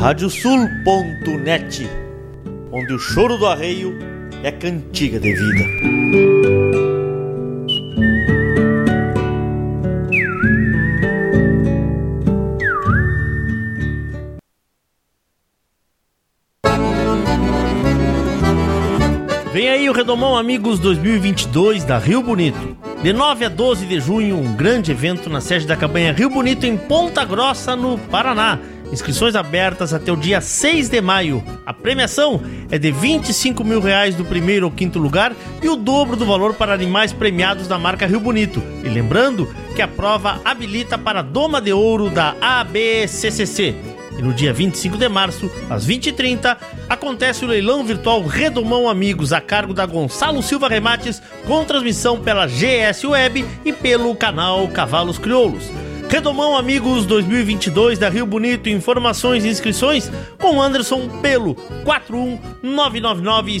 radiosul.net, onde o choro do arreio é cantiga de vida. Vem aí o Redomão Amigos 2022 da Rio Bonito. De 9 a 12 de junho, um grande evento na sede da campanha Rio Bonito em Ponta Grossa, no Paraná Inscrições abertas até o dia 6 de maio. A premiação é de 25 mil reais do primeiro ao quinto lugar e o dobro do valor para animais premiados da marca Rio Bonito. E lembrando que a prova habilita para a Doma de Ouro da ABCCC. E no dia 25 de março, às 20h30, acontece o leilão virtual Redomão Amigos, a cargo da Gonçalo Silva Remates, com transmissão pela GS Web e pelo canal Cavalos Crioulos. Redomão Amigos 2022 da Rio Bonito. Informações e inscrições com Anderson pelo 41 999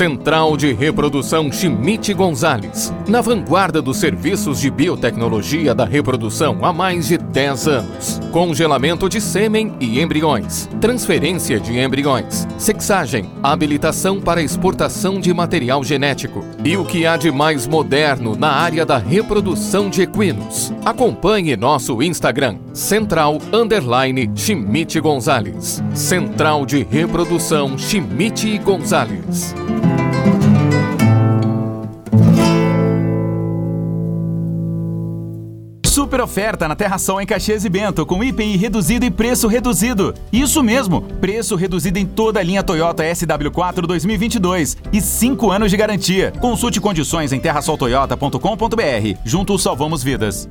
Central de Reprodução Chimite Gonzales, na vanguarda dos serviços de biotecnologia da reprodução há mais de 10 anos. Congelamento de sêmen e embriões, transferência de embriões, sexagem, habilitação para exportação de material genético e o que há de mais moderno na área da reprodução de equinos. Acompanhe nosso Instagram, Central Underline Chimite Gonzales. Central de Reprodução Chimite Gonzales. Super oferta na Terra Sol em Caxias e Bento, com IPI reduzido e preço reduzido. Isso mesmo, preço reduzido em toda a linha Toyota SW4 2022 e 5 anos de garantia. Consulte condições em terrasoltoyota.com.br. Juntos salvamos vidas.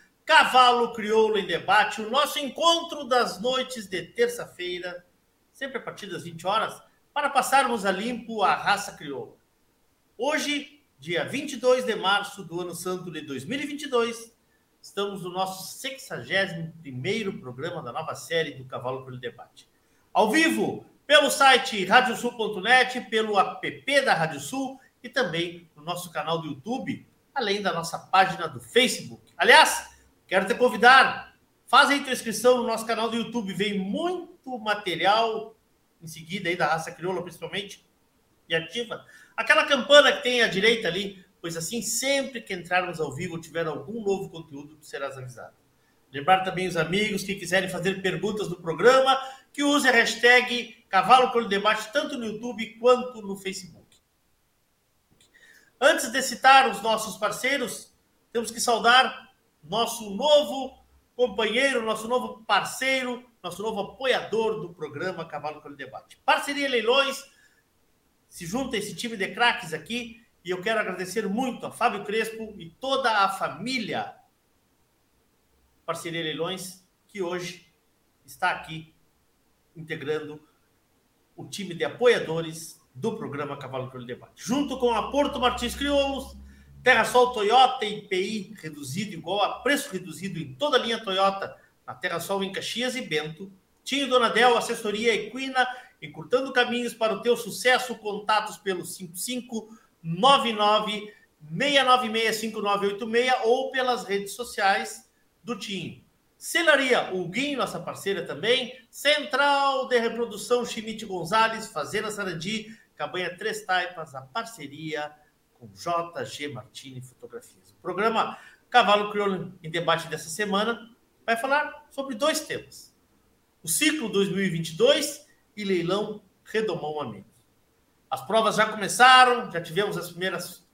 Cavalo Crioulo em Debate, o nosso encontro das noites de terça-feira, sempre a partir das 20 horas, para passarmos a limpo a raça crioula. Hoje, dia 22 de março do ano santo de 2022, estamos no nosso 61º programa da nova série do Cavalo Crioulo em Debate. Ao vivo, pelo site radiosul.net, pelo app da Rádio Sul e também no nosso canal do YouTube, além da nossa página do Facebook. Aliás, quero te convidar, faz aí tua inscrição no nosso canal do YouTube, vem muito material em seguida aí da raça crioula principalmente, e ativa aquela campana que tem à direita ali, pois assim sempre que entrarmos ao vivo ou tiver algum novo conteúdo, serás avisado. Lembrar também os amigos que quiserem fazer perguntas do programa, que use a hashtag Cavalo Crioulo Debate tanto no YouTube quanto no Facebook. Antes de citar os nossos parceiros, temos que saudar nosso novo companheiro, nosso novo parceiro, nosso novo apoiador do programa Cavalo Crioulo Debate. Parceria Leilões, se junta esse time de craques aqui, e eu quero agradecer muito a Fábio Crespo e toda a família Parceria Leilões, que hoje está aqui integrando o time de apoiadores do programa Cavalo Crioulo Debate. Junto com a Porto Martins Crioulos, Terra Sol Toyota IPI reduzido igual a preço reduzido em toda a linha Toyota, na Terra Sol em Caxias e Bento. Tinho Donadel, assessoria Equina, encurtando caminhos para o teu sucesso. Contatos pelo 5599 696 5986 ou pelas redes sociais do Tinho. Celaria Huguinho, nossa parceira também. Central de Reprodução Chimite Gonzalez, Fazenda Sarandi, Cabanha Três Taipas, a parceria com JG Martini Fotografias. O programa Cavalo Crioulo em Debate dessa semana vai falar sobre dois temas. O ciclo 2022 e leilão Redomão Amigos. As provas já começaram, já tivemos as primeiras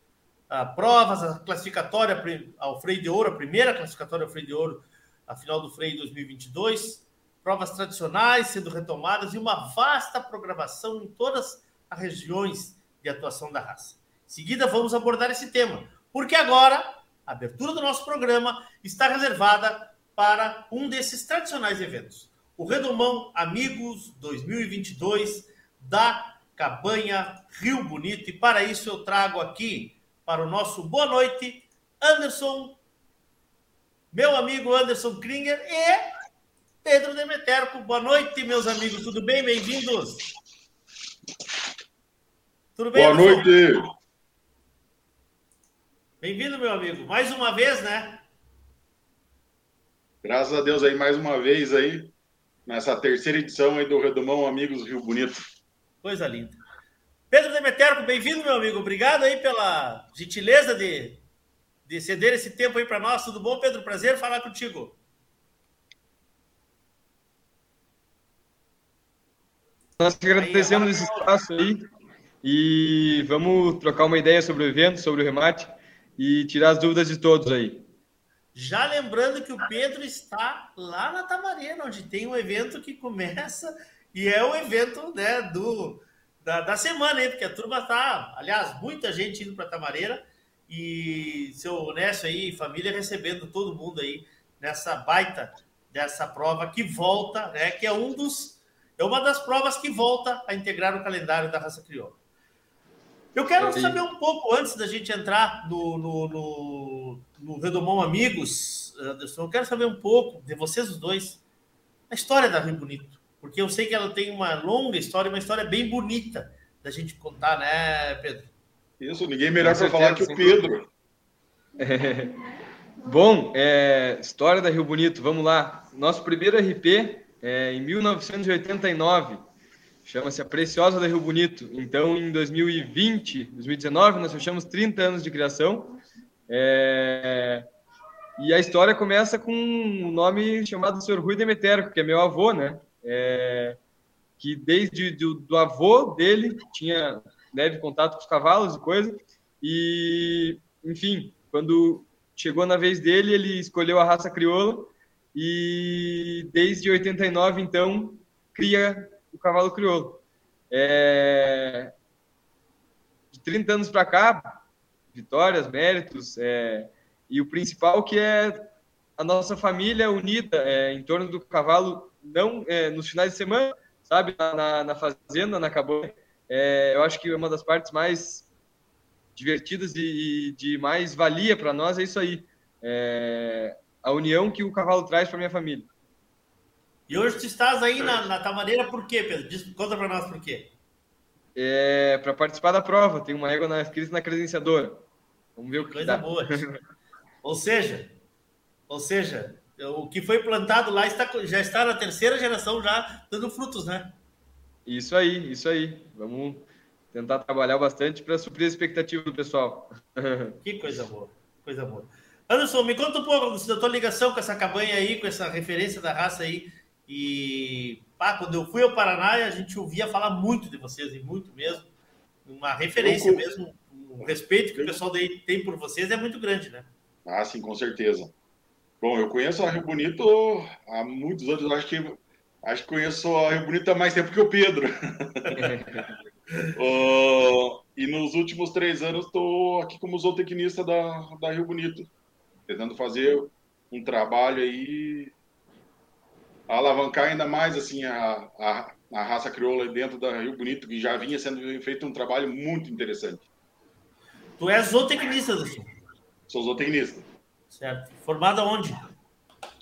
uh, provas, a classificatória ao Freio de Ouro, a primeira classificatória ao Freio de Ouro, a final do Freio 2022, provas tradicionais sendo retomadas e uma vasta programação em todas as regiões de atuação da raça. Em seguida, vamos abordar esse tema, porque agora a abertura do nosso programa está reservada para um desses tradicionais eventos, o Redomão Amigos 2022 da Cabanha Rio Bonito. E para isso eu trago aqui para o nosso boa noite, Anderson, meu amigo Anderson Kringer e Pedro Demeterco. Boa noite, meus amigos, tudo bem? Bem-vindos. Tudo bem? Boa Anderson? noite. Bem-vindo, meu amigo. Mais uma vez, né? Graças a Deus aí, mais uma vez aí, nessa terceira edição aí do Redomão Amigos Rio Bonito. Coisa linda. Pedro Demeterco, bem-vindo, meu amigo. Obrigado aí pela gentileza de, de ceder esse tempo aí para nós. Tudo bom, Pedro? Prazer falar contigo. Nós agradecemos esse espaço aí e vamos trocar uma ideia sobre o evento, sobre o remate e tirar as dúvidas de todos aí. Já lembrando que o Pedro está lá na Tamarena, onde tem um evento que começa e é o evento né, do, da, da semana, hein? Porque a turma tá, aliás, muita gente indo para Tamareira e seu Nécio aí, família recebendo todo mundo aí nessa baita dessa prova que volta, né? Que é um dos é uma das provas que volta a integrar o calendário da raça crioula. Eu quero saber um pouco antes da gente entrar no, no, no, no Redomão Amigos, Anderson. Eu quero saber um pouco de vocês os dois a história da Rio Bonito, porque eu sei que ela tem uma longa história, uma história bem bonita da gente contar, né, Pedro? Isso, ninguém melhor para falar que o Pedro. É. Bom, é, história da Rio Bonito, vamos lá. Nosso primeiro RP é em 1989, chama-se A Preciosa da Rio Bonito. Então, em 2020, 2019, nós fechamos 30 anos de criação. É, e a história começa com um nome chamado Sr. Rui Demeter, que é meu avô, né? É, que desde do, do avô dele tinha leve contato com os cavalos e coisa. E, enfim, quando chegou na vez dele, ele escolheu a raça crioula e desde 89, então, cria o cavalo crioulo. É... De 30 anos para cá, vitórias, méritos, é... e o principal que é a nossa família unida é, em torno do cavalo, não é, nos finais de semana, sabe, na, na fazenda, na cabana. É, eu acho que uma das partes mais divertidas e, de mais valia para nós é isso aí. É a união que o cavalo traz para minha família. E hoje tu estás aí na, na Tamareira por quê, Pedro? Diz, conta para nós por quê. É para participar da prova. Tem uma égua na, escrita na credenciadora. Vamos ver o que Coisa dá. boa. ou seja, ou seja, o que foi plantado lá está, já está na terceira geração já dando frutos, né? Isso aí, isso aí. Vamos tentar trabalhar bastante para suprir a expectativa do pessoal. Que coisa boa, coisa boa. Anderson, me conta um pouco da tua ligação com essa cabanha aí, com essa referência da raça aí. E pá, quando eu fui ao Paraná, a gente ouvia falar muito de vocês, e muito mesmo. Uma referência eu... mesmo, o respeito que o pessoal daí tem por vocês é muito grande, né? Ah, sim, com certeza. Bom, eu conheço a Rio Bonito há muitos anos, acho que acho que conheço a Rio Bonito há mais tempo que o Pedro. uh, e nos últimos três anos estou aqui como zootecnista da, da Rio Bonito, tentando fazer um trabalho aí alavancar ainda mais assim a, a, a raça crioula dentro da Rio Bonito, que já vinha sendo feito um trabalho muito interessante. Tu és zootecnista, Anderson? Sou zootecnista. Certo. Formado aonde?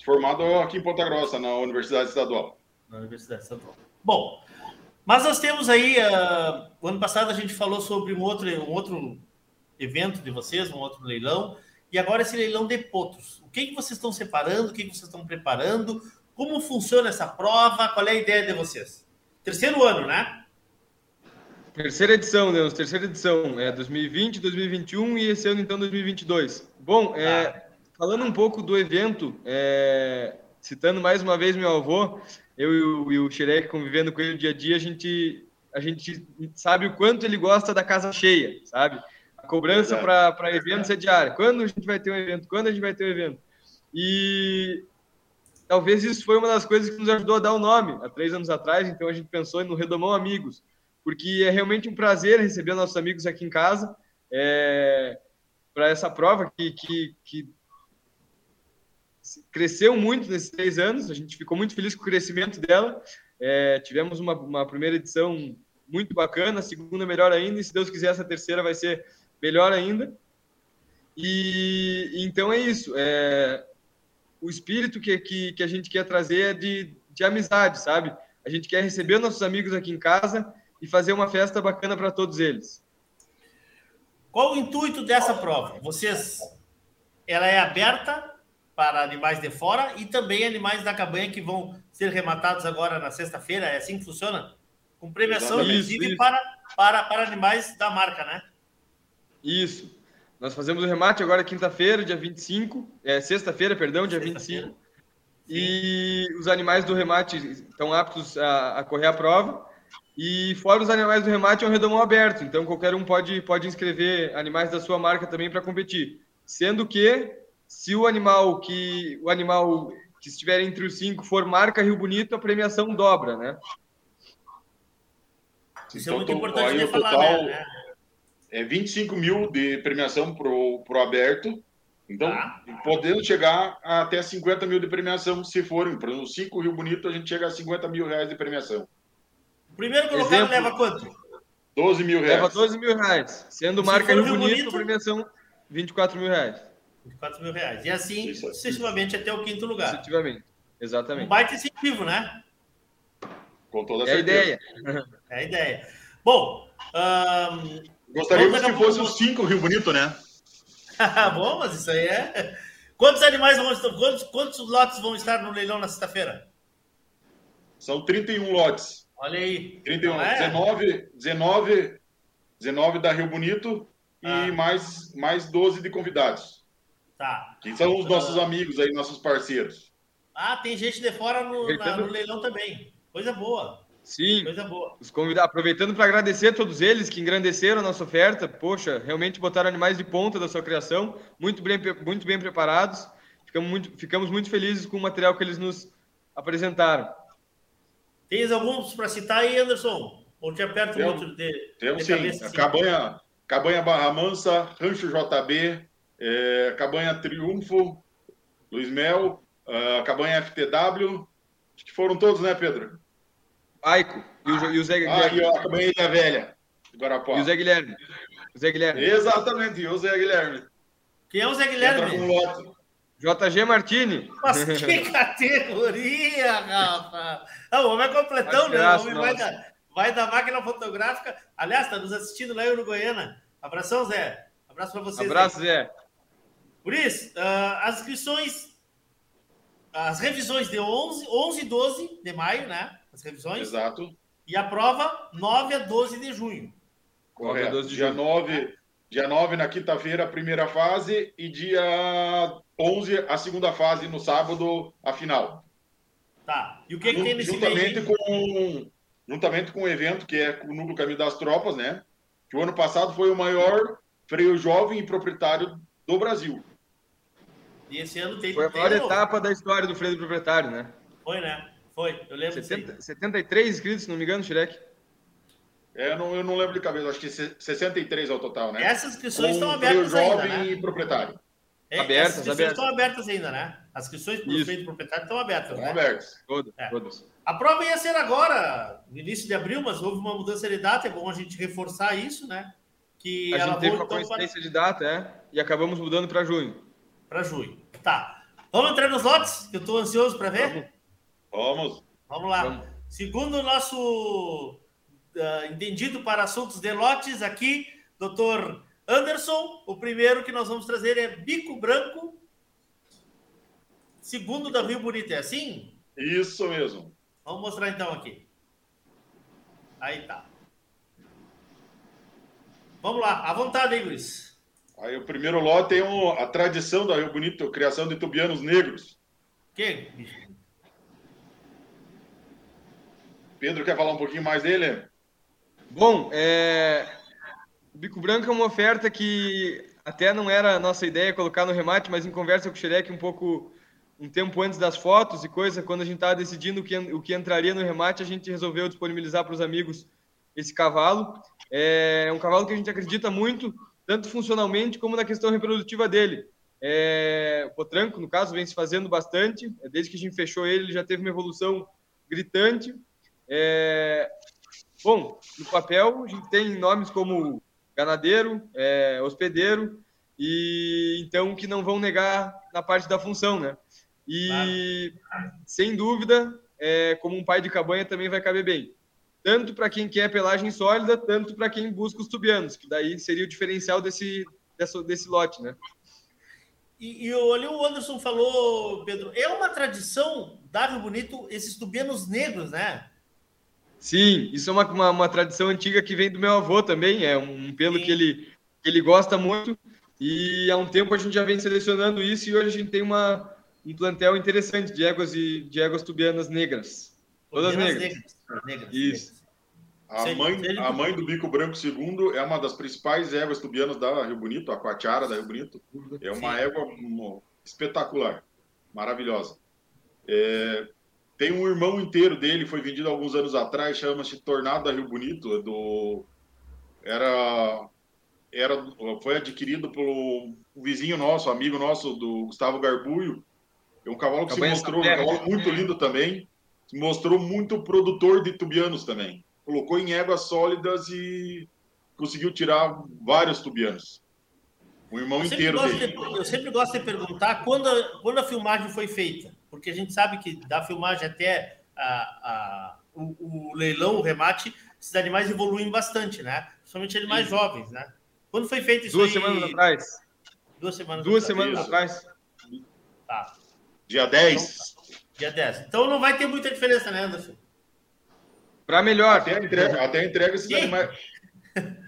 Formado aqui em Ponta Grossa, na Universidade Estadual. Na Universidade Estadual. Bom, mas nós temos aí, uh, o ano passado a gente falou sobre um outro, um outro evento de vocês, um outro leilão, e agora esse leilão de potros. O que, que vocês estão separando? O que, que vocês estão preparando? Como funciona essa prova? Qual é a ideia de vocês? Terceiro ano, né? Terceira edição, Deus, terceira edição. É 2020, 2021 e esse ano, então, 2022. Bom, é, ah. falando um pouco do evento, é, citando mais uma vez meu avô, eu e o, e o Xerec convivendo com ele no dia a dia, a gente, a gente sabe o quanto ele gosta da casa cheia, sabe? cobrança para eventos é diária. Quando a gente vai ter um evento? Quando a gente vai ter um evento? E talvez isso foi uma das coisas que nos ajudou a dar o nome há três anos atrás. Então a gente pensou no Redomão Amigos, porque é realmente um prazer receber nossos amigos aqui em casa é, para essa prova que, que, que cresceu muito nesses três anos. A gente ficou muito feliz com o crescimento dela. É, tivemos uma, uma primeira edição muito bacana, a segunda melhor ainda, e se Deus quiser, essa terceira vai ser melhor ainda. E então é isso. É, o espírito que, que, que a gente quer trazer é de, de amizade, sabe? A gente quer receber nossos amigos aqui em casa e fazer uma festa bacana para todos eles. Qual o intuito dessa prova? Vocês, ela é aberta para animais de fora e também animais da cabanha que vão ser rematados agora na sexta-feira. É assim que funciona? Com premiação, inclusive, para, para, para animais da marca, né? Isso. Nós fazemos o remate agora quinta-feira, dia 25, é, sexta-feira, perdão, dia sexta 25. E os animais do remate estão aptos a, a, correr a prova. E fora os animais do remate é um redomão aberto, então qualquer um pode, pode inscrever animais da sua marca também para competir. Sendo que se o animal que o animal que estiver entre os cinco for marca Rio Bonito, a premiação dobra, né? Isso é então, é muito importante de falar, total, né? É 25 mil de premiação pro, pro aberto. Então, ah. podendo chegar até 50 mil de premiação, se forem para os 5 Rio Bonito, a gente chega a 50 mil reais de premiação. O primeiro colocado Exemplo, leva quanto? 12 mil reais. Leva 12 mil reais. Sendo marca Rio, Rio Bonito, Bonito, premiação 24 mil reais. 24 mil reais. E assim, sucessivamente, até o quinto lugar. Sucessivamente. Exatamente. Um baita incentivo, né? Com toda é certeza. a ideia. É a ideia. Bom, um, gostaríamos que fosse os cinco Rio Bonito, né? Bom, mas isso aí é. Quantos animais vão estar. Quantos, quantos lotes vão estar no leilão na sexta-feira? São 31 lotes. Olha aí. 31, Não é? 19, 19, 19 da Rio Bonito Ah. e mais, mais 12 de convidados. Tá. Que são os nossos amigos aí, nossos parceiros. Ah, tem gente de fora no, na- no leilão também. Coisa boa. Sim. Coisa boa. Os convidados, aproveitando para agradecer a todos eles que engrandeceram a nossa oferta. Poxa, realmente botaram animais de ponta da sua criação, muito bem, muito bem preparados. Ficamos muito, ficamos muito felizes com o material que eles nos apresentaram. Tens alguns para citar aí, Anderson? Ou te aperta um Tem- outro de, Temos sim, cabeça? a assim? Cabanha, Cabanha Barra Mansa, Rancho JB, é, Cabanha Triunfo, Luiz Mel, a Cabanha FTW, acho que foram todos, né, Pedro? Aico e o, e o Zé Ah, Guilherme. e ó, a Cabanha Ilha Velha, Guarapó. E o Zé Guilherme. O Zé Guilherme. Exatamente, e o Zé Guilherme. Quem é o Zé Guilherme? um. JG Martini. Mas que categoria, Rafa! Ah, o homem é completão, né? O homem vai da, vai da máquina fotográfica. Aliás, está nos assistindo lá em Uruguaiana. Abração, Zé. Abraço para vocês. aí. Abraço, Zé. Por isso, ah, as inscrições, as revisões de 11, 11 e 12 de maio, né? As revisões. Exato. E a prova 9 a 12 de junho. Correto. 12 de dia, junho. 9, dia 9 na quinta-feira, a primeira fase, e dia 11, a segunda fase, no sábado, a final. Tá. E o que, que tem nesse juntamente mês? com Juntamente com o evento que é o Núcleo Caminho das Tropas, né? Que o ano passado foi o maior freio jovem e proprietário do Brasil. E esse ano tem. Foi a maior etapa da história do freio do proprietário, né? Foi, né? Foi. Eu lembro disso aí. 70, 73 inscritos, se não me engano, Shrek. É, eu, não, eu não lembro de cabeça, acho que se- 63 ao total, né? Essas inscrições estão abertas ainda, jovem né? e proprietário. É, Abertas, As inscrições abertas. estão abertas ainda, né? As inscrições para o proprietário estão abertas, Estão né? abertos. Todas, É. todas. A prova ia ser agora, no início de abril, mas houve uma mudança de data. É bom a gente reforçar isso, né? Que A ela gente teve uma para, coincidência de data, é, e acabamos mudando para junho. para junho. Tá. Vamos entrar nos lotes, que eu estou ansioso para ver? Vamos. Vamos lá. Vamos. Segundo o nosso ah, entendido para assuntos de lotes aqui, doutor Anderson, o primeiro que nós vamos trazer é bico branco, segundo da Rio Bonito. É assim? Isso mesmo. Vamos mostrar então aqui. Aí tá. Vamos lá, à vontade, hein, Luiz. Aí o primeiro lote tem um- a tradição da Rio Bonito, criação de tubianos negros. Que? Pedro quer falar um pouquinho mais dele? Bom, é... o Bico Branco é uma oferta que até não era a nossa ideia colocar no remate, mas em conversa com o Xerec um pouco, um tempo antes das fotos e coisa, quando a gente estava decidindo o que, o que entraria no remate, a gente resolveu disponibilizar para os amigos esse cavalo. É um cavalo que a gente acredita muito, tanto funcionalmente como na questão reprodutiva dele. É, o potranco, no caso, vem se fazendo bastante. Desde que a gente fechou ele, ele já teve uma evolução gritante. É, Bom, no papel a gente tem nomes como ganadeiro, é, hospedeiro, e então que não vão negar na parte da função, né? E sem dúvida, é, como um pai de cabanha também vai caber bem. Tanto para quem quer pelagem sólida, tanto para quem busca os tubianos, que daí seria o diferencial desse, desse, desse lote, né? E, e o- ali o Anderson falou, Pedro, é uma tradição da Rio Bonito esses tubianos negros, né? Sim, isso é uma, uma, uma tradição antiga que vem do meu avô também. É um pelo que ele, que ele gosta muito. E há um tempo a gente já vem selecionando isso e hoje a gente tem uma, um plantel interessante de éguas e de éguas tubianas negras. Todas Tubianas negras. negras. Isso. A Sei- mãe, a mãe do Bico Branco II é uma das principais éguas tubianas da Rio Bonito, a Quatiara da Rio Bonito. É uma Sim. égua hum, espetacular, maravilhosa. É, tem um irmão inteiro dele, foi vendido alguns anos atrás, chama-se Tornado da Rio Bonito. é Do, era, era, foi adquirido pelo um vizinho nosso, amigo nosso, do Gustavo Garbulho. É um cavalo que se mostrou um cavalo muito lindo também. Se mostrou muito produtor de tubianos também. Colocou em éguas sólidas e conseguiu tirar vários tubianos. O irmão Eu sempre, inteiro gosto dele. de, eu sempre gosto de perguntar quando a, quando a filmagem foi feita. Porque a gente sabe que da filmagem até a, a, o, o, leilão, o remate, esses animais evoluem bastante, né? Principalmente animais Sim. jovens, né? Quando foi feito isso Duas aí? semanas atrás. Duas semanas Duas atrás. semanas atrás. Tá. Dia 10. Então, dia 10. Então não vai ter muita diferença, né, Anderson? Para melhor. Até a entrega, até a entrega esses animais.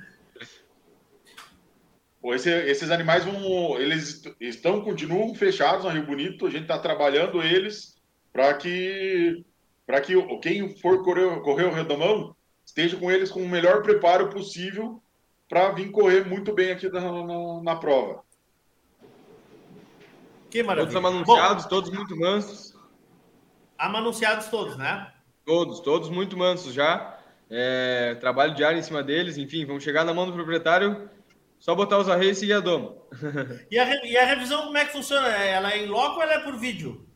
Esse, esses animais vão. Eles estão, continuam fechados na Rio Bonito. A gente está trabalhando eles para que para que quem for correr, correr o redomão esteja com eles com o melhor preparo possível para vir correr muito bem aqui na, na, na prova. Que maravilha. Todos anunciados, Bom, todos muito mansos. Anunciados todos, né? Todos, todos muito mansos já. É, trabalho diário em cima deles, enfim, vão chegar na mão do proprietário, só botar os arreios e seguir a doma. e, a, e a revisão, como é que funciona? Ela é em loco ou ela é por vídeo?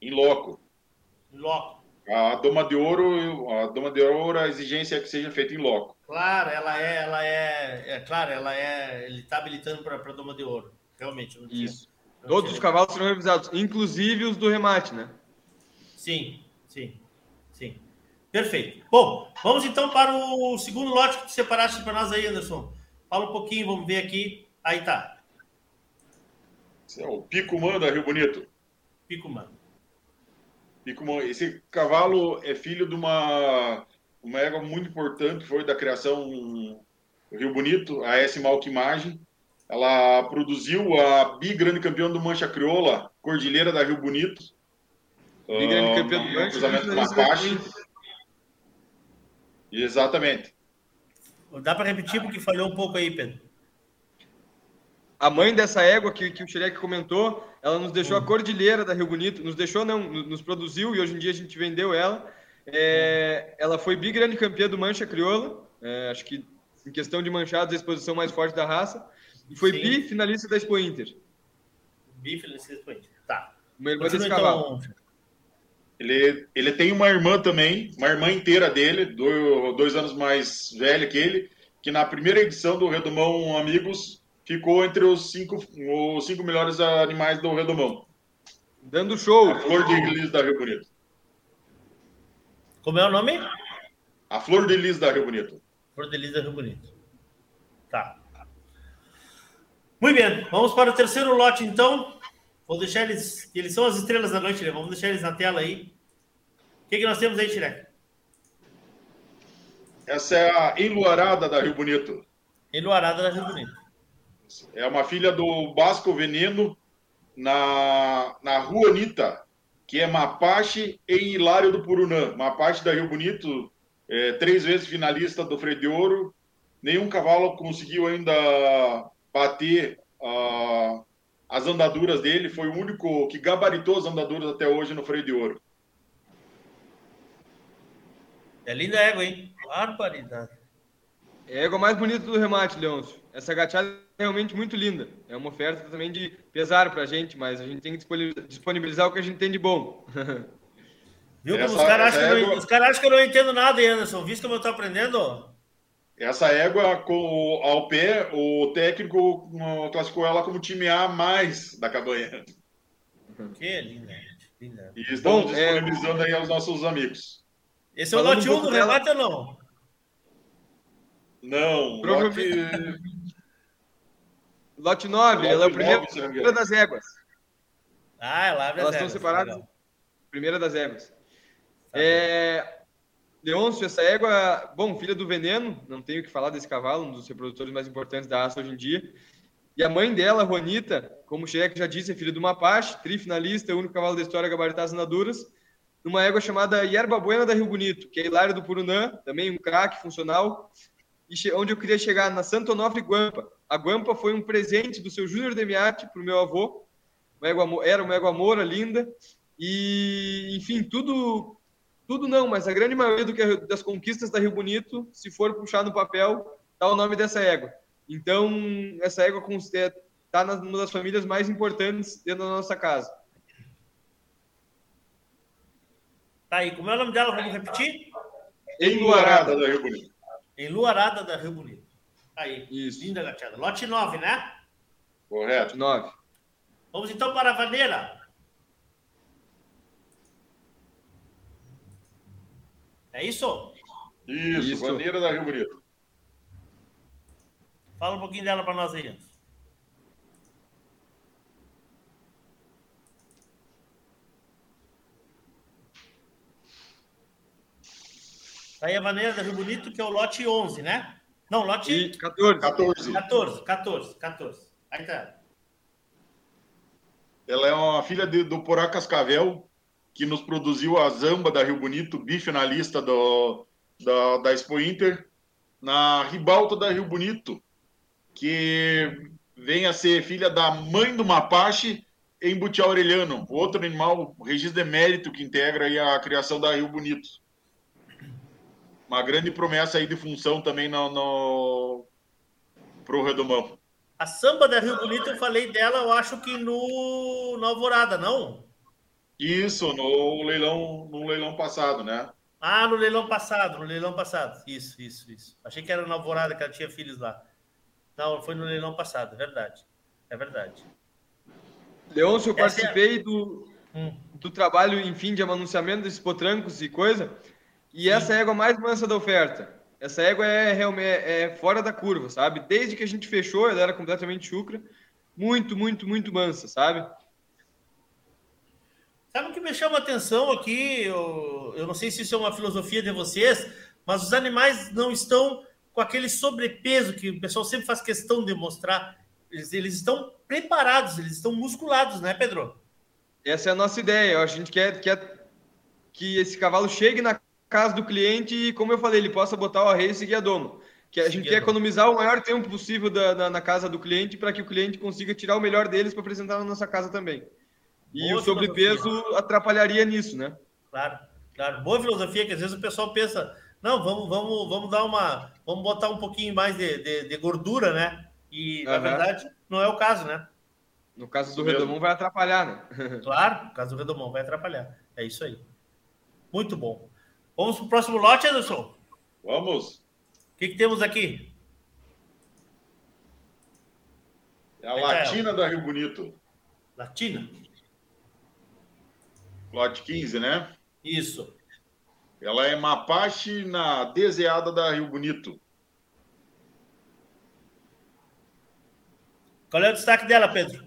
Em loco. Em loco. A doma de ouro, a doma de ouro, a exigência é que seja feita em loco. Claro, ela é, ela é, é claro, ela é, ele está habilitando para a doma de ouro, realmente. Isso. Não Todos tinha... os cavalos serão revisados, inclusive os do remate, né? Sim, sim, sim. Perfeito. Bom, vamos então para o segundo lote que tu separaste para nós aí, Anderson. Fala um pouquinho, vamos ver aqui. Aí tá. Esse é o Pico Manda, Rio Bonito. Pico Manda. Esse cavalo é filho de uma, uma égua muito importante, foi da criação do Rio Bonito, a S. Malquimagem. Ela produziu a bi grande campeão do Mancha Crioula, Cordilheira da Rio Bonito. Bi grande campeão do Mancha. Cruzamento Exatamente. Dá para repetir porque falhou um pouco aí, Pedro a mãe dessa égua que, que o Xerec comentou, ela nos deixou a hum. cordilheira da Rio Bonito, nos deixou não, nos produziu e hoje em dia a gente vendeu ela. É, ela foi bigrande campeã do Mancha Crioula, é, acho que em questão de manchados, a exposição mais forte da raça, e foi bi finalista da Expo Inter. Bi finalista da Expo Inter, tá. Uma irmã desse cavalo. Então... Ele, ele tem uma irmã também, uma irmã inteira dele, dois, dois anos mais velha que ele, que na primeira edição do Redomão Amigos ficou entre os cinco, os cinco melhores animais do Redomão. Dando show. A Flor de Lis da Rio Bonito. Como é o nome? A Flor de Lis da Rio Bonito. Flor de Lis da Rio Bonito. Tá. Muito bem, vamos para o terceiro lote então. Vou deixar eles. Eles são as estrelas da noite, né? Vamos deixar eles na tela aí. O que, que nós temos aí, Tirek? Essa é a Enluarada da Rio Bonito. Enluarada da Rio Bonito. É uma filha do Basco Veneno na, na Rua Anitta, que é Mapache e Hilário do Purunã. Mapache da Rio Bonito, é, três vezes finalista do Freio de Ouro. Nenhum cavalo conseguiu ainda bater uh, as andaduras dele. Foi o único que gabaritou as andaduras até hoje no Freio de Ouro. É linda a égua, hein? Barbaridade. É a égua mais bonita do remate, Leôncio. Essa gateada é realmente muito linda. É uma oferta também de pesar para a gente, mas a gente tem que disponibilizar o que a gente tem de bom. Viu como os caras acham, égua... cara acham, que eu não entendo nada, Anderson. Visto como eu estou aprendendo? Essa égua, com, ao pé, o técnico classificou ela como time A mais da cabanha. Que linda, linda. E estamos Bom, é, disponibilizando é... aí aos nossos amigos. Esse é o lote 1 do rebate ou não? Não, Provavelmente... Lote 9, ela é o primeiro, 9, primeira das éguas. Ah, ela abre Elas estão separadas. Legal. Primeira das éguas. Tá é... Leôncio, essa égua, bom, filha do veneno, não tenho o que falar desse cavalo, um dos reprodutores mais importantes da raça hoje em dia. E a mãe dela, Ronita, como o Cheque já disse, é filha do Mapache, trifinalista, o único cavalo da história a gabaritar as numa égua chamada Yerba Buena da Rio Bonito, que é Hilário do Purunã, também um craque funcional, e onde eu queria chegar, na Santo Onofre Guampa. A Guampa foi um presente do seu Júnior Demiati para o meu avô. Uma era uma égua moura linda. E, enfim, tudo, tudo não, mas a grande maioria do que, das conquistas da Rio Bonito, se for puxar no papel, está o nome dessa égua. Então, essa égua está numa das famílias mais importantes dentro da nossa casa. Tá aí, como é o nome dela? Vamos repetir? Enluarada da Rio Bonito. Enluarada da Rio Bonito. Aí, Isso. linda gateada. Lote 9, né? Correto. 9. Vamos então para a vaneira. É isso? Isso, Isso. bandeira da Rio Bonito. Fala um pouquinho dela para nós aí. Anderson. Tá aí a bandeira da Rio Bonito, que é o lote 11, né? Não, lote E 14. 14. 14, 14, 14. Aí tá. Ela é uma filha de- do Porá Cascavel, que nos produziu a Zamba da Rio Bonito, bifinalista do, da, da Expo Inter, na Ribalta da Rio Bonito, que vem a ser filha da mãe do Mapache em Butiá Aureliano, outro animal, registro de mérito que integra a criação da Rio Bonito. Uma grande promessa aí de função também no, no, pro Redomão. A samba da Rio Bonito, eu falei dela, eu acho que no na Alvorada, não? Isso, no leilão, no leilão passado, né? Ah, no leilão passado, no leilão passado. Isso, isso, isso. Achei que era na Alvorada que ela tinha filhos lá. Não, foi no leilão passado, é verdade. É verdade. Leôncio, eu Essa é participei do, Hum. do trabalho, enfim, de anunciamento desses potrancos e coisa. E essa é a égua mais mansa da oferta. Essa égua é realmente é fora da curva, sabe? Desde que a gente fechou, ela era completamente chucra. Muito, muito, muito mansa, sabe? Sabe o que me chama a atenção aqui? Eu, eu não sei se isso é uma filosofia de vocês, mas os animais não estão com aquele sobrepeso que o pessoal sempre faz questão de mostrar. Eles, eles estão preparados, eles estão musculados, né, Pedro? Essa é a nossa ideia. A gente quer, quer que esse cavalo chegue na casa do cliente e, como eu falei, ele possa botar o arreio e seguir a domo. Que a gente quer economizar o maior tempo possível da, na, na casa do cliente para que o cliente consiga tirar o melhor deles para apresentar na nossa casa também. E Boa o sobrepeso filosofia. atrapalharia nisso, né? Claro, claro. Boa filosofia, que às vezes o pessoal pensa, não, vamos, vamos, vamos dar uma. Vamos botar um pouquinho mais de, de, de gordura, né? E, na Aham. verdade, não é o caso, né? No caso do. Redomão, vai atrapalhar, né? Claro, no caso do Redomão, vai atrapalhar. É isso aí. Muito bom. Vamos pro próximo lote, Anderson? Vamos. O que, que temos aqui? É a Latina da Rio Bonito. Latina? Lote 15, né? Isso. Ela é Mapache na deseada da Rio Bonito. Qual é o destaque dela, Pedro?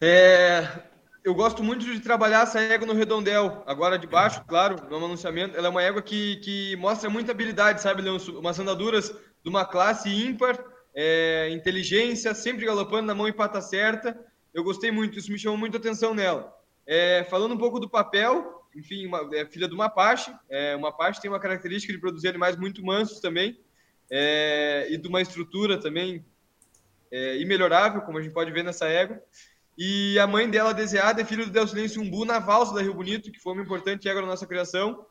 É, eu gosto muito de trabalhar essa égua no redondel. Agora de baixo, claro, no anunciamento. Ela é uma égua que, que mostra muita habilidade, sabe, Leôncio? Umas andaduras de uma classe ímpar, é, inteligência, sempre galopando na mão e pata certa. Eu gostei muito, isso me chamou muita atenção nela. É, falando um pouco do papel, enfim, uma, é filha do Mapache. É, o Mapache tem uma característica de produzir animais muito mansos também. é, e de uma estrutura também é, imelhorável, como a gente pode ver nessa égua. E a mãe dela, desejada, é filho do Delsilêncio Umbu na valsa da Rio Bonito, que foi uma importante égua na nossa criação.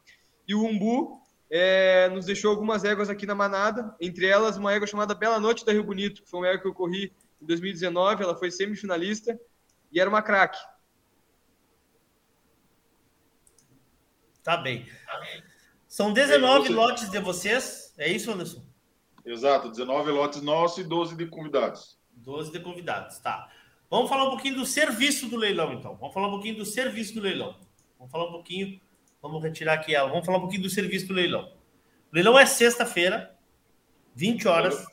E o Umbu é, nos deixou algumas éguas aqui na manada, entre elas uma égua chamada Bela Noite da Rio Bonito, que foi uma égua que eu corri em 2019, ela foi semifinalista e era uma craque. Tá bem. São 19 Você- lotes de vocês. É isso, Anderson? Exato, 19 lotes nossos e 12 de convidados. 12 de convidados, tá. Vamos falar um pouquinho do serviço do leilão, então. Vamos falar um pouquinho do serviço do leilão. Vamos falar um pouquinho. Vamos retirar aqui. ela. Vamos falar um pouquinho do serviço do leilão. O leilão é sexta-feira, 20 horas,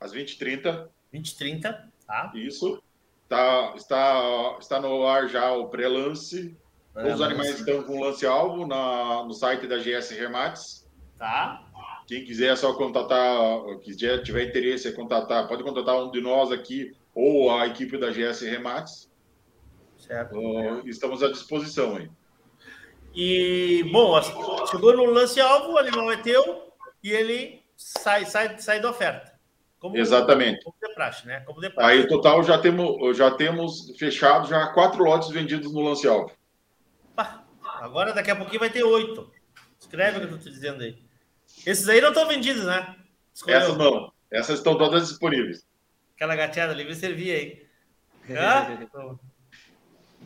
Às 20h30, 20 e 30, tá? isso. Tá, está, está no ar já o pré-lance. Os animais estão com lance-alvo na- no site da GS Remates. Tá? Quem quiser é só contatar, quiser tiver interesse, é contatar, pode contatar um de nós aqui ou a equipe da GS Remates. Certo. Uh, estamos à disposição aí. E, bom, chegou no lance-alvo, o animal é teu e ele sai, sai, sai da oferta. Como, Exatamente. Como de praxe, né? Como de praxe. Aí, total, já temos, já temos fechado já quatro lotes vendidos no lance-alvo. Pá, agora, daqui a pouquinho, vai ter oito. Escreve o que eu tô te dizendo aí. Esses aí não estão vendidos, né? Escolheu. Essas não. Essas estão todas disponíveis. Aquela gateada ali, vai servir aí. Hã?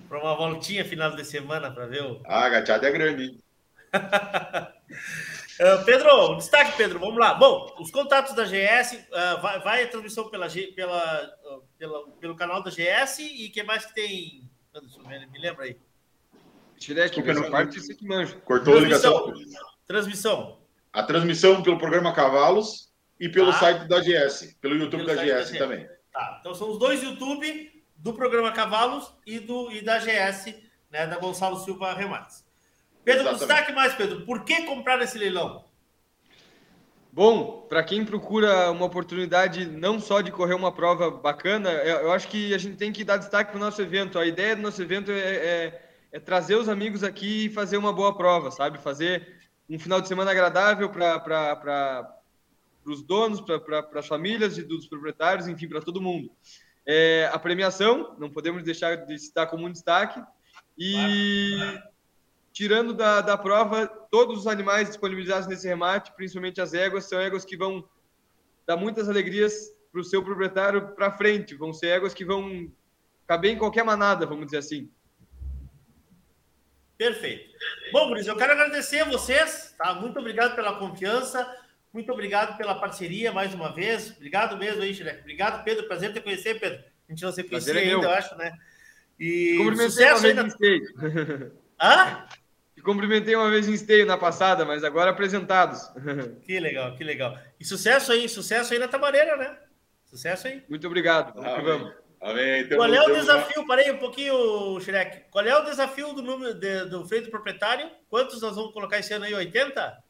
Para uma voltinha final de semana, para ver o. Ah, a gateada é grande, hein? Uh, Pedro, destaque, Pedro, vamos lá. Bom, os contatos da GS, uh, vai, vai, a transmissão pela, pela, uh, pela, pelo canal da GS e que mais que tem? Anderson, me lembra aí. Desculpa, essa parte você que manja. Cortou a ligação. Transmissão. A transmissão pelo programa Cavalos e pelo Tá. site da GS, pelo YouTube Pelo da site da GS GS. também. Tá, então são os dois YouTube do programa Cavalos e, do, e da GS, né, da Gonçalo Silva Remates. Pedro, Exatamente. destaque mais, Pedro. Por que comprar esse leilão? Bom, para quem procura uma oportunidade não só de correr uma prova bacana, eu eu acho que a gente tem que dar destaque para o nosso evento. A ideia do nosso evento é, é- é trazer os amigos aqui e fazer uma boa prova, sabe? Fazer um final de semana agradável para os donos, para as famílias e dos proprietários, enfim, para todo mundo. É, a premiação, não podemos deixar de citar como um destaque. E tirando da, da prova, todos os animais disponibilizados nesse remate, principalmente as éguas, são éguas que vão dar muitas alegrias para o seu proprietário para frente. Vão ser éguas que vão caber em qualquer manada, vamos dizer assim. Perfeito. Bom, Guris, eu quero agradecer a vocês, tá? Muito obrigado pela confiança, muito obrigado pela parceria mais uma vez. Obrigado mesmo aí, Chile. Obrigado, Pedro. Prazer te conhecer, Pedro. A gente não se conhecia Prazer é ainda, eu acho, né? E Cumprimentei uma sucesso vez ainda. em esteio. Hã? Te cumprimentei uma vez em esteio na passada, mas agora apresentados. Que legal, que legal. E sucesso aí, sucesso aí na Tamareira, né? Sucesso aí. Muito obrigado. Amém. vamos. Amém. Temos- Qual é o temos uma- desafio? Parei um pouquinho, Shrek. Qual é o desafio do número de- do freio do proprietário? Quantos nós vamos colocar esse ano aí? 80?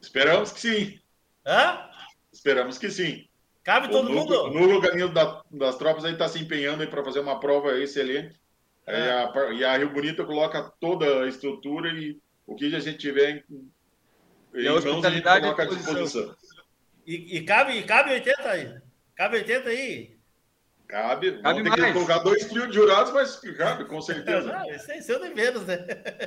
Esperamos que sim. Hã? Esperamos que sim. Cabe todo o núcleo, mundo? o núcleo Galinho da- das tropas aí está se empenhando para fazer uma prova excelente. É. A e a Rio Bonito coloca toda a estrutura e o que a gente tiver em, E a mãos, hospitalidade coloca à à disposição. E, e cabe, cabe 80 aí? Cabe 80 aí? Cabe. Cabe Vamos ter que colocar dois trios de jurados, mas cabe, com certeza. Não, esse é seu de menos, né?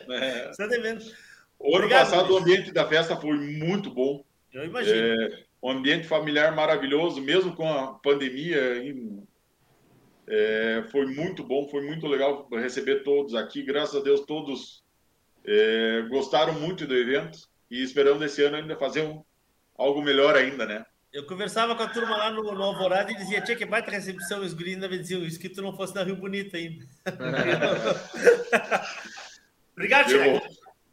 É. Seu de menos. O ano Obrigado, passado o ambiente da festa foi muito bom. Eu imagino. É, um ambiente familiar maravilhoso, mesmo com a pandemia. em- é, foi muito bom, foi muito legal receber todos aqui. Graças a Deus, todos é, gostaram muito do evento e esperamos esse ano ainda fazer um, algo melhor ainda, né? Eu conversava com a turma lá no, no Alvorada e dizia, tinha que baita recepção, os guris ainda diziam isso que tu não fosse na Rio Bonito ainda. obrigado, Tiago.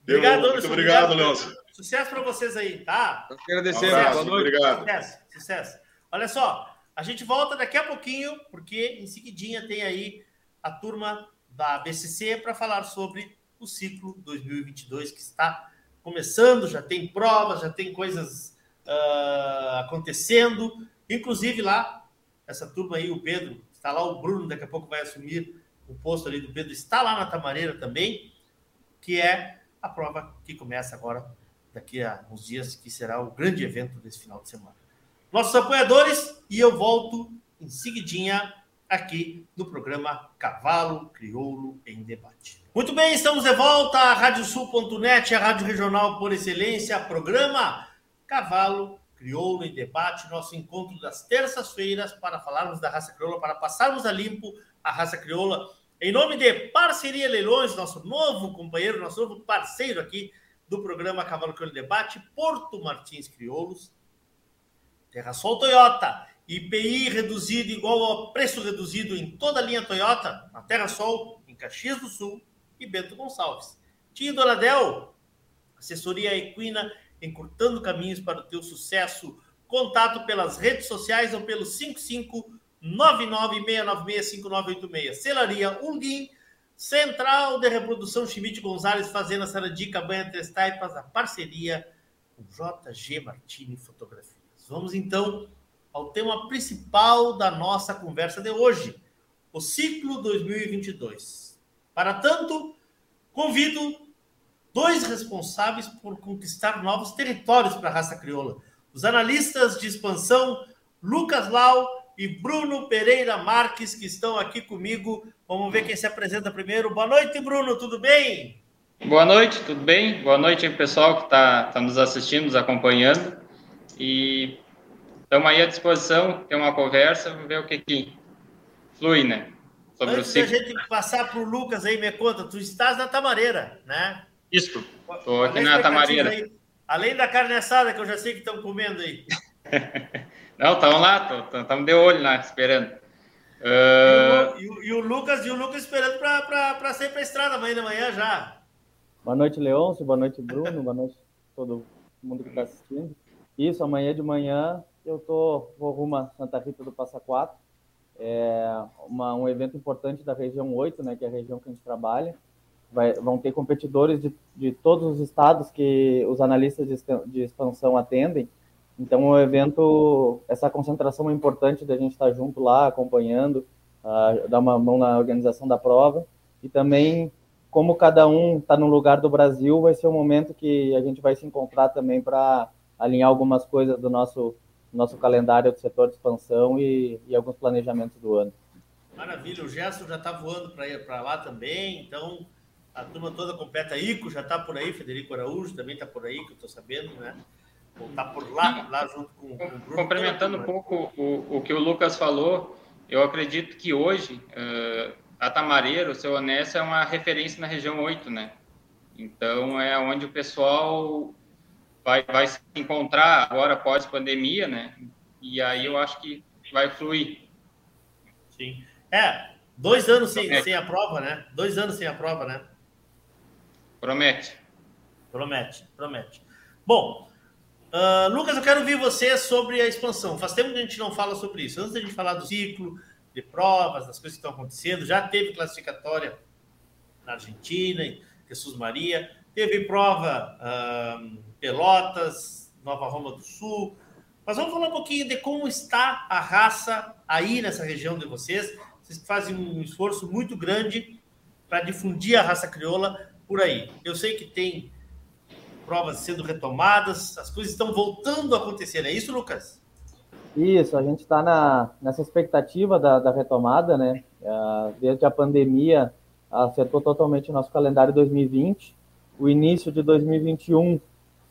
Obrigado, muito Anderson, obrigado, obrigado. Leôncio. Sucesso para vocês aí, tá? Agradecemos. Um abraço, Boa noite. obrigado. Sucesso, sucesso. Olha só, a gente volta daqui a pouquinho, porque em seguidinha tem aí a turma da BCC para falar sobre o ciclo 2022 que está começando, já tem provas, já tem coisas ah, acontecendo, inclusive lá, essa turma aí, o Pedro, está lá o Bruno, daqui a pouco vai assumir o posto ali do Pedro, está lá na Tamareira também, que é a prova que começa agora, daqui a uns dias, que será o grande evento desse final de semana. Nossos apoiadores, e eu volto em seguidinha aqui no programa Cavalo Crioulo em Debate. Muito bem, estamos de volta à Radiosul.net, a rádio regional por excelência, programa Cavalo Crioulo em Debate, nosso encontro das terças-feiras para falarmos da raça crioula, para passarmos a limpo a raça crioula, em nome de Parceria Leilões, nosso novo companheiro, nosso novo parceiro aqui do programa Cavalo Crioulo em Debate, Porto Martins Crioulos, Terra Sol Toyota, IPI reduzido igual ao preço reduzido em toda a linha Toyota, na Terra Sol, em Caxias do Sul e Bento Gonçalves. Tia Donadel, assessoria equina, encurtando caminhos para o teu sucesso. Contato pelas redes sociais ou pelo 55996965986. Celaria Ulguim, Central de Reprodução Chimite Gonzalez, Fazenda Sarandi, Cabanha Três Taipas, a parceria com JG Martini Fotografias. Vamos então ao tema principal da nossa conversa de hoje, o ciclo 2022. Para tanto, convido dois responsáveis por conquistar novos territórios para a raça crioula. Os analistas de expansão Lucas Lau e Bruno Pereira Marques, que estão aqui comigo. Vamos ver quem se apresenta primeiro. Boa noite, Bruno, tudo bem? Boa noite, tudo bem? Boa noite pessoal que está tá nos assistindo, nos acompanhando. E estamos aí à disposição, ter uma conversa, vamos ver o que, que flui, né? Sobre Antes o da ciclo. gente passar para o Lucas aí, me conta, tu estás na Tamareira, né? Isso, estou aqui na aí? Além da carne assada, que eu já sei que estão comendo aí. Não, estamos lá, estamos de olho lá, esperando. Uh... E, o, e, o, Lucas, e o Lucas esperando para sair para a estrada amanhã de manhã já. Boa noite, Leôncio. Boa noite, Bruno. Boa noite todo mundo que está assistindo. Isso, amanhã de manhã eu tô, vou rumo a Santa Rita do Passa Quatro. É uma, um evento importante da região 8, né, que é a região que a gente trabalha. Vai, vão ter competidores de, de todos os estados que os analistas de, de expansão atendem. Então, o evento, essa concentração é importante da gente estar junto lá, acompanhando, uh, dar uma mão na organização da prova. E também, como cada um está no lugar do Brasil, vai ser um momento que a gente vai se encontrar também para alinhar algumas coisas do nosso, nosso calendário do setor de expansão e, e alguns planejamentos do ano. Maravilha, o Gerson já está voando para lá também, então a turma toda completa. Ico já está por aí, Federico Araújo também está por aí, que eu estou sabendo, né? Ou está por lá, lá junto com, com o grupo. Complementando um pouco o, o que o Lucas falou, eu acredito que hoje uh, a Tamareiro, o seu Honesto, é uma referência na região 8, né? Então é onde o pessoal vai, vai se encontrar agora pós-pandemia, né? E aí eu acho que vai fluir. Sim. É, dois anos sem, sem a prova, né? Dois anos sem a prova, né? Promete. Promete, promete. Bom, uh, Lucas, eu quero ouvir você sobre a expansão. Faz tempo que a gente não fala sobre isso. Antes da gente falar do ciclo, de provas, das coisas que estão acontecendo, já teve classificatória na Argentina, em Jesus Maria, teve prova uh, Pelotas, Nova Roma do Sul. Mas vamos falar um pouquinho de como está a raça aí nessa região de vocês. Vocês fazem um esforço muito grande para difundir a raça crioula por aí. Eu sei que tem provas sendo retomadas, as coisas estão voltando a acontecer, é isso, Lucas? Isso, a gente está nessa expectativa da, da retomada, né? Uh, desde a pandemia, acertou totalmente o nosso calendário 2020. O início de 2021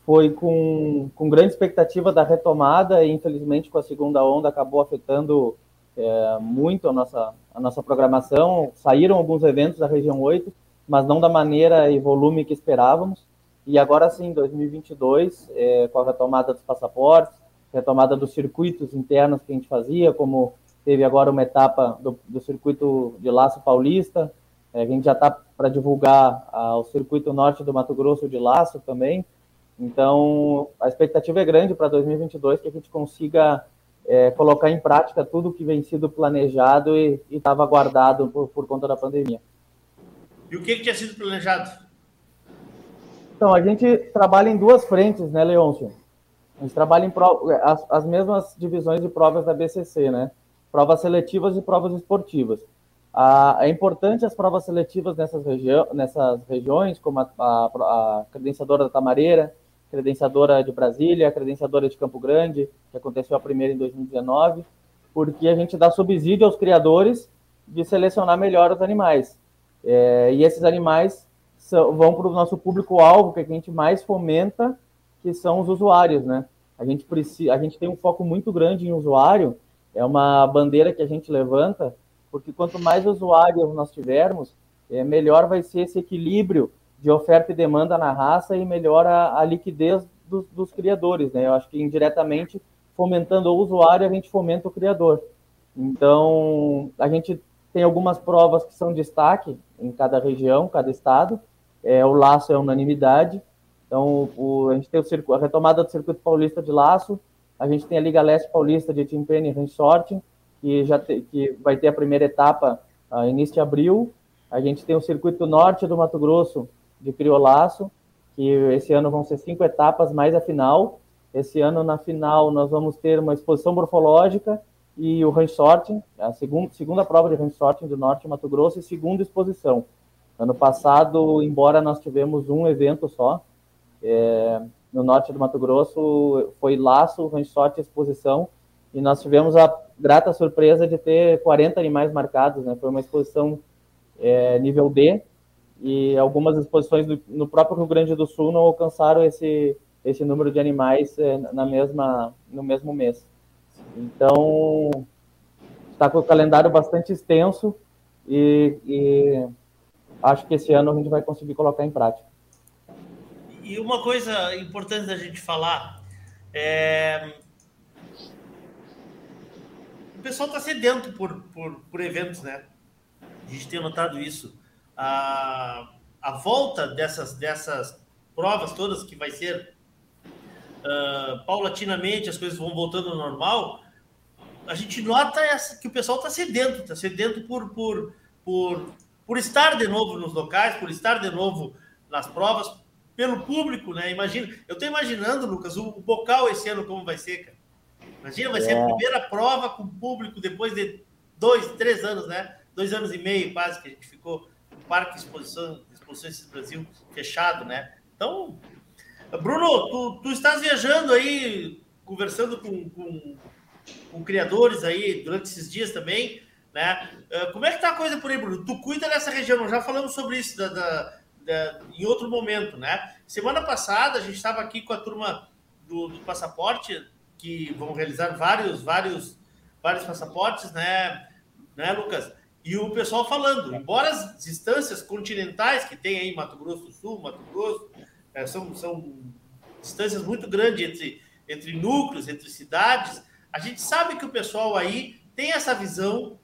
foi com, com grande expectativa da retomada e, infelizmente, com a segunda onda, acabou afetando é, muito a nossa, a nossa programação. Saíram alguns eventos da região 8, mas não da maneira e volume que esperávamos. E agora sim, 2022, é, com a retomada dos passaportes, retomada dos circuitos internos que a gente fazia, como teve agora uma etapa do, do circuito de Laço Paulista, é, a gente já está para divulgar o circuito norte do Mato Grosso de Laço também. Então, a expectativa é grande para 2022 que a gente consiga é, colocar em prática tudo que vem sido planejado e estava guardado por, por conta da pandemia. E o que, que tinha sido planejado? Então, a gente trabalha em duas frentes, né, Leôncio? A gente trabalha em as, as mesmas divisões de provas da BCC, né? Provas seletivas e provas esportivas. Ah, é importante as provas seletivas nessas, regi nessas regiões, como a, a, a, credenciadora da Tamareira, credenciadora de Brasília, credenciadora de Campo Grande, que aconteceu a primeira em 2019, porque a gente dá subsídio aos criadores de selecionar melhor os animais. É, e esses animais são, vão para o nosso público-alvo, que a gente mais fomenta, que são os usuários, né? A gente, precisa, a gente tem um foco muito grande em usuário, é uma bandeira que a gente levanta, porque quanto mais usuários nós tivermos, é, melhor vai ser esse equilíbrio de oferta e demanda na raça e melhor a, a liquidez dos, dos, criadores, né? Eu acho que indiretamente, fomentando o usuário, a gente fomenta o criador. Então, a gente tem algumas provas que são destaque em cada região, cada estado. É, o laço é unanimidade. Então, o, a gente tem a retomada do circuito paulista de laço. A gente tem a Liga Leste Paulista de Team Penny Range Sorting, que já te, que vai ter a primeira etapa uh, início de abril. A gente tem o circuito norte do Mato Grosso de criolaço, que esse ano vão ser cinco etapas mais a final. Esse ano, na final, nós vamos ter uma exposição morfológica e o range sorting, a segunda, segunda prova de range sorting do Norte Mato Grosso e segunda exposição. Ano passado, embora nós tivemos um evento só, é, no Norte do Mato Grosso foi laço, range sorting exposição, e nós tivemos a grata surpresa de ter 40 animais marcados, né? Foi uma exposição é, nível D, e algumas exposições do, no próprio Rio Grande do Sul não alcançaram esse, esse número de animais é, na mesma, no mesmo mês. Então, está com o calendário bastante extenso e, e, acho que esse ano a gente vai conseguir colocar em prática. E uma coisa importante da gente falar é pessoal está sedento por, por, por eventos, né? A gente tem notado isso. A, a volta dessas, dessas provas todas, que vai ser uh, paulatinamente, as coisas vão voltando ao normal, a gente nota essa, que o pessoal está sedento, está sedento por, por, por, por estar de novo nos locais, por estar de novo nas provas, pelo público, né? Imagina, eu estou imaginando, Lucas, o, o bocal esse ano como vai ser, cara. Imagina, vai é. ser a é. primeira prova com público depois de dois, três anos, né? Dois anos e meio quase que a gente ficou no Parque Exposição, Exposições Brasil fechado, né? Então, Bruno, tu, tu estás viajando aí, conversando com, com, com criadores aí durante esses dias também, né? Uh, como é que tá a coisa por aí, Bruno? Tu cuida dessa região, já falamos sobre isso da, da, da, em outro momento, né? Semana passada a gente estava aqui com a turma do, do passaporte que vão realizar vários, vários, vários passaportes, né, né, Lucas? E o pessoal falando, embora as distâncias continentais que tem aí Mato Grosso do Sul, Mato Grosso, é, são, são distâncias muito grandes entre, entre núcleos, entre cidades, a gente sabe que o pessoal aí tem essa visão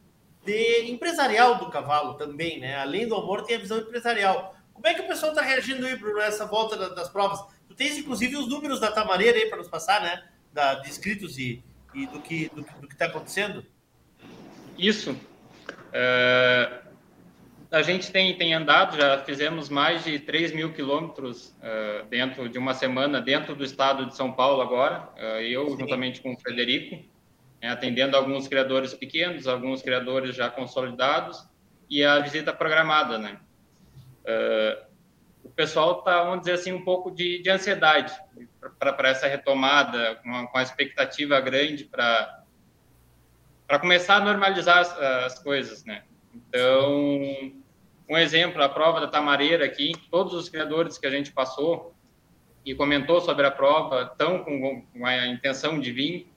de empresarial do cavalo também, né? Além do amor, tem a visão empresarial. Como é que o pessoal está reagindo aí, Bruno, nessa volta das provas? Tu tens, inclusive, os números da Tamareira aí para nos passar, né? da, de inscritos e, e do que do, do está acontecendo? Isso. É, a gente tem, tem andado, já fizemos mais de 3 mil quilômetros uh, dentro de uma semana, dentro do estado de São Paulo agora, uh, eu Sim. juntamente com o Frederico, né, atendendo alguns criadores pequenos, alguns criadores já consolidados, e a visita programada, né? Uh, o pessoal está, vamos dizer assim, um pouco de, de ansiedade para essa retomada, com, com a expectativa grande para para começar a normalizar as, as, coisas, né? Então, um exemplo, a prova da Tamareira aqui, todos os criadores que a gente passou e comentou sobre a prova estão com, com a intenção de vir,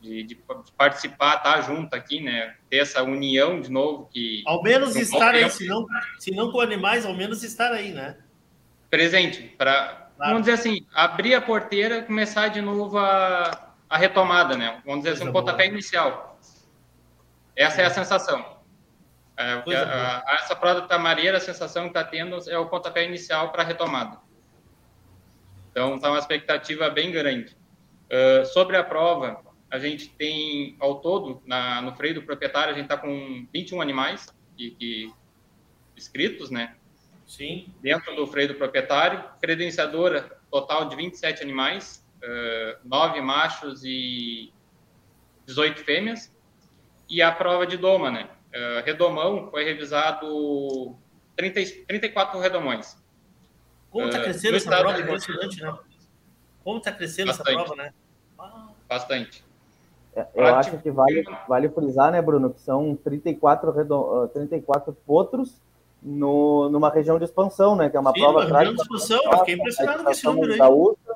de, de, participar, estar tá junto aqui, né? Ter essa união de novo que ao menos estar aí, se não, se não com animais, ao menos estar aí, né? presente, para, claro. vamos dizer assim, abrir a porteira e começar de novo a, a retomada, né? Vamos dizer assim, um pontapé inicial. Essa é a sensação. É, a, a, essa prova da Tamareira, a sensação que está tendo é o pontapé inicial para a retomada. Então, está uma expectativa bem grande. Uh, sobre a prova, a gente tem, ao todo, na, no freio do proprietário, a gente está com 21 animais que, que, inscritos, né? Sim. Dentro do freio do proprietário, credenciadora total de 27 animais, uh, 9 machos e 18 fêmeas, e a prova de doma, né? Uh, redomão foi revisado 30, 34 redomões. Como está crescendo uh, essa prova? Impressionante, né? Como está crescendo Bastante. essa prova, né? Bastante. É, eu acho que vale, vale frisar, né, Bruno, que são 34, redom... 34 potros no, numa região de expansão, né? Que é uma Sim, prova uma região de expansão, eu fiquei impressionado com esse número aí. Ultra,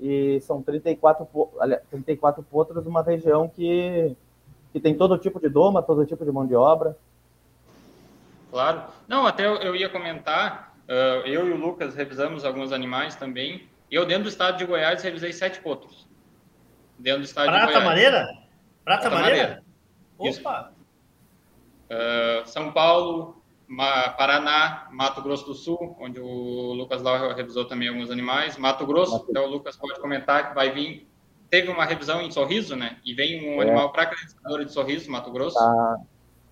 e são 34, 34 potros numa região que, que tem todo tipo de doma, todo tipo de mão de obra. Claro. Não, até eu ia comentar, uh, eu e o Lucas revisamos alguns animais também. Eu, dentro do estado de Goiás, revisei sete potros. Dentro do estado Prata de Goiás. Maneira? Prata, Prata Maneira? Maneira? Opa! Uh, São Paulo, Paraná, Mato Grosso do Sul, onde o Lucas Lau revisou também alguns animais. Mato Grosso, Mato... então o Lucas pode comentar que vai vir. Teve uma revisão em Sorriso, né? E vem um é. animal para criador de Sorriso, Mato Grosso. Tá.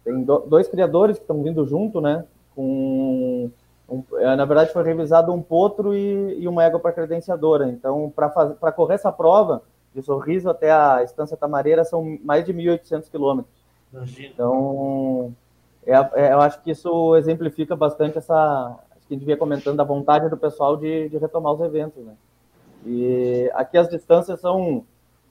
Tem do, dois criadores que estão vindo junto, né? Com um, é, na verdade, foi revisado um potro e, e uma égua para credenciadora. Então, para correr essa prova, de Sorriso até a Estância Tamareira, são mais de 1.800 quilômetros. Então, é, é, eu acho que isso exemplifica bastante essa. Acho que a gente vinha comentando a vontade do pessoal de, de retomar os eventos, né? E aqui as distâncias são.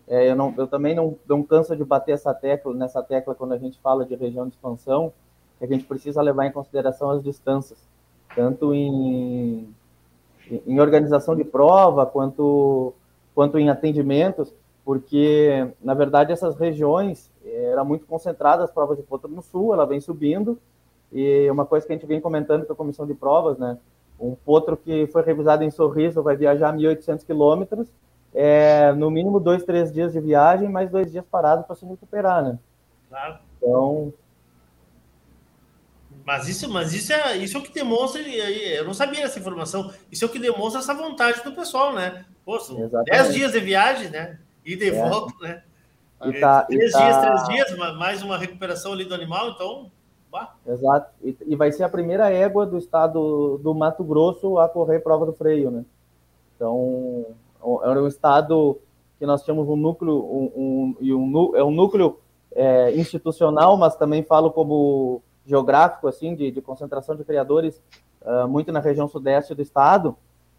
É, eu, não, eu também não, não canso de bater essa tecla, nessa tecla quando a gente fala de região de expansão, que a gente precisa levar em consideração as distâncias, tanto em, em organização de prova, quanto, quanto em atendimentos, porque, na verdade, essas regiões era muito concentrada as provas de potro no sul, ela vem subindo, e uma coisa que a gente vem comentando com a comissão de provas, né, um potro que foi revisado em Sorriso vai viajar 1.800 quilômetros, é, no mínimo dois, três dias de viagem, mais dois dias parado para se recuperar, né? Claro. Então, Mas isso, mas isso é, isso é o que demonstra. Eu não sabia essa informação. Isso é o que demonstra essa vontade do pessoal, né? Pô. 10 dias de viagem, né? E É. volta, né? E tá- e três tá- dias, três dias, ma- mais uma recuperação ali do animal, então. Exato. E, e vai ser a primeira égua do estado do Mato Grosso a correr prova do freio, né? Então, era um estado que nós tínhamos um núcleo, um, um- um, é um núcleo é, institucional, mas também falo como geográfico, assim, de, de concentração de criadores, ah, muito na região sudeste do estado,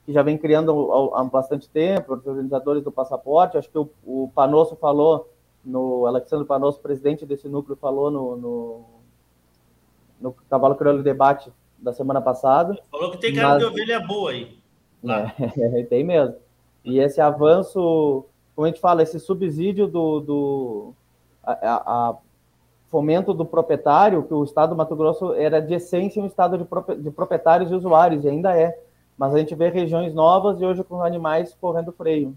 que já vem criando há bastante tempo, os organizadores do passaporte, acho que o, o Panosso falou, no Alexandre Panosso, presidente desse núcleo, falou no, no, no Cavalo Crioulo Debate da semana passada. falou que tem cara Mas- de ovelha boa aí. É, tem mesmo. E esse avanço, como a gente fala, esse subsídio do, do a, a- fomento do proprietário, que o Estado do Mato Grosso era de essência um Estado de proprietários e usuários, e ainda é. Mas a gente vê regiões novas e hoje com animais correndo freio.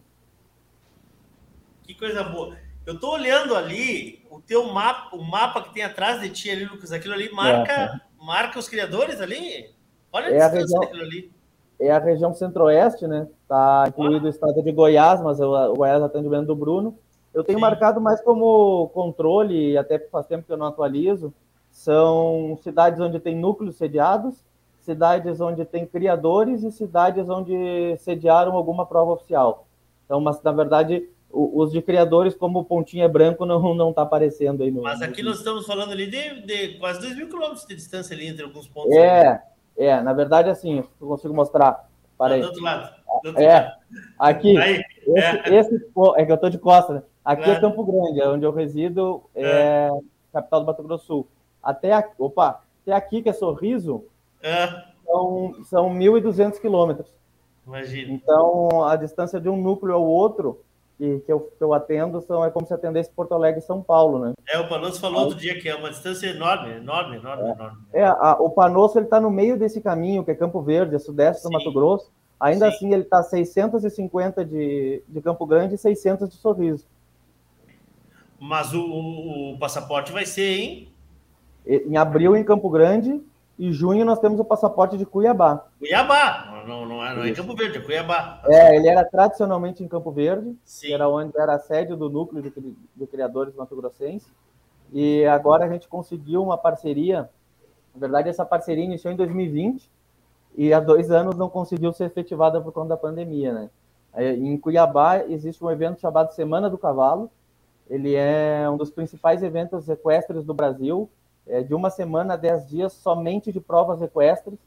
Que coisa boa. Eu tô olhando ali o teu mapa, o mapa que tem atrás de ti ali, Lucas, aquilo ali marca, marca os criadores ali. Olha É a distância região- daquilo ali. É a região centro-oeste, né? Está incluído o estado de Goiás, mas o, o Goiás atendimento do Bruno. Eu tenho marcado mais como controle, até faz tempo que eu não atualizo, são cidades onde tem núcleos sediados, cidades onde tem criadores e cidades onde sediaram alguma prova oficial. Então, mas na verdade, o- os de criadores, como o pontinho é branco, não não está aparecendo aí no. Mas aqui nós estamos falando ali de, de quase 2 mil quilômetros de distância ali entre alguns pontos. É, é, na verdade, assim, eu consigo mostrar. Para aí. Do outro lado. Do outro É, lado. aqui, Aí, esse, esse po- é que eu tô de costa, né? Aqui Claro. é Campo Grande, é onde eu resido, é, capital do Mato Grosso do Sul. Até aqui, opa, até aqui que é Sorriso, É, são, são 1.200 quilômetros. imagina. Então, a distância de um núcleo ao outro que, que, eu, que eu atendo são, é como se atendesse Porto Alegre e São Paulo, né? É, o Panoso falou outro dia que é uma distância enorme, enorme, enorme, enorme. É, a- o Panosso ele está no meio desse caminho, que é Campo Verde, é sudeste do Mato Grosso. Ainda assim, ele está a 650 de, de Campo Grande e 600 de Sorriso. Mas o, o- o passaporte vai ser em E- Em abril em Campo Grande e junho nós temos o passaporte de Cuiabá. Cuiabá. Não, não, é, não é em Campo Verde, é Cuiabá. É, ele era tradicionalmente em Campo Verde, Sim. que era onde era a sede do núcleo de, de criadores mato-grossenses. E agora a gente conseguiu uma parceria. Na verdade, essa parceria iniciou em 2020 e há dois anos não conseguiu ser efetivada por conta da pandemia, né? Em Cuiabá existe um evento chamado Semana do Cavalo. Ele é um dos principais eventos equestres do Brasil. É de uma semana a dez dias somente de provas equestres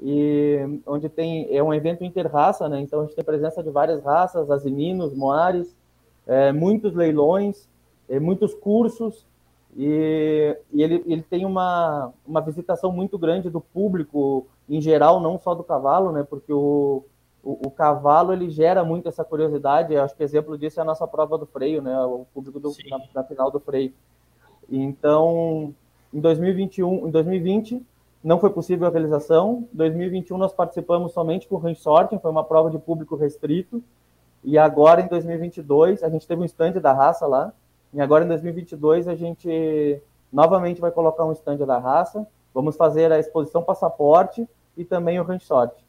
e onde tem é um evento interraça, né? Então a gente tem presença de várias raças, asininos, moares, é, muitos leilões, é, muitos cursos e, e ele, ele tem uma, uma visitação muito grande do público em geral, não só do cavalo, né? Porque o, o, o cavalo ele gera muito essa curiosidade. Eu acho que exemplo disso é a nossa prova do freio, né? O público do, na, na final do freio. Então, em 2021, em 2020 não foi possível a realização. Em 2021 nós participamos somente com o range sorting, foi uma prova de público restrito. E agora em 2022 a gente teve um stand da raça lá. E agora em 2022 a gente novamente vai colocar um stand da raça. Vamos fazer a exposição passaporte e também o range sorting.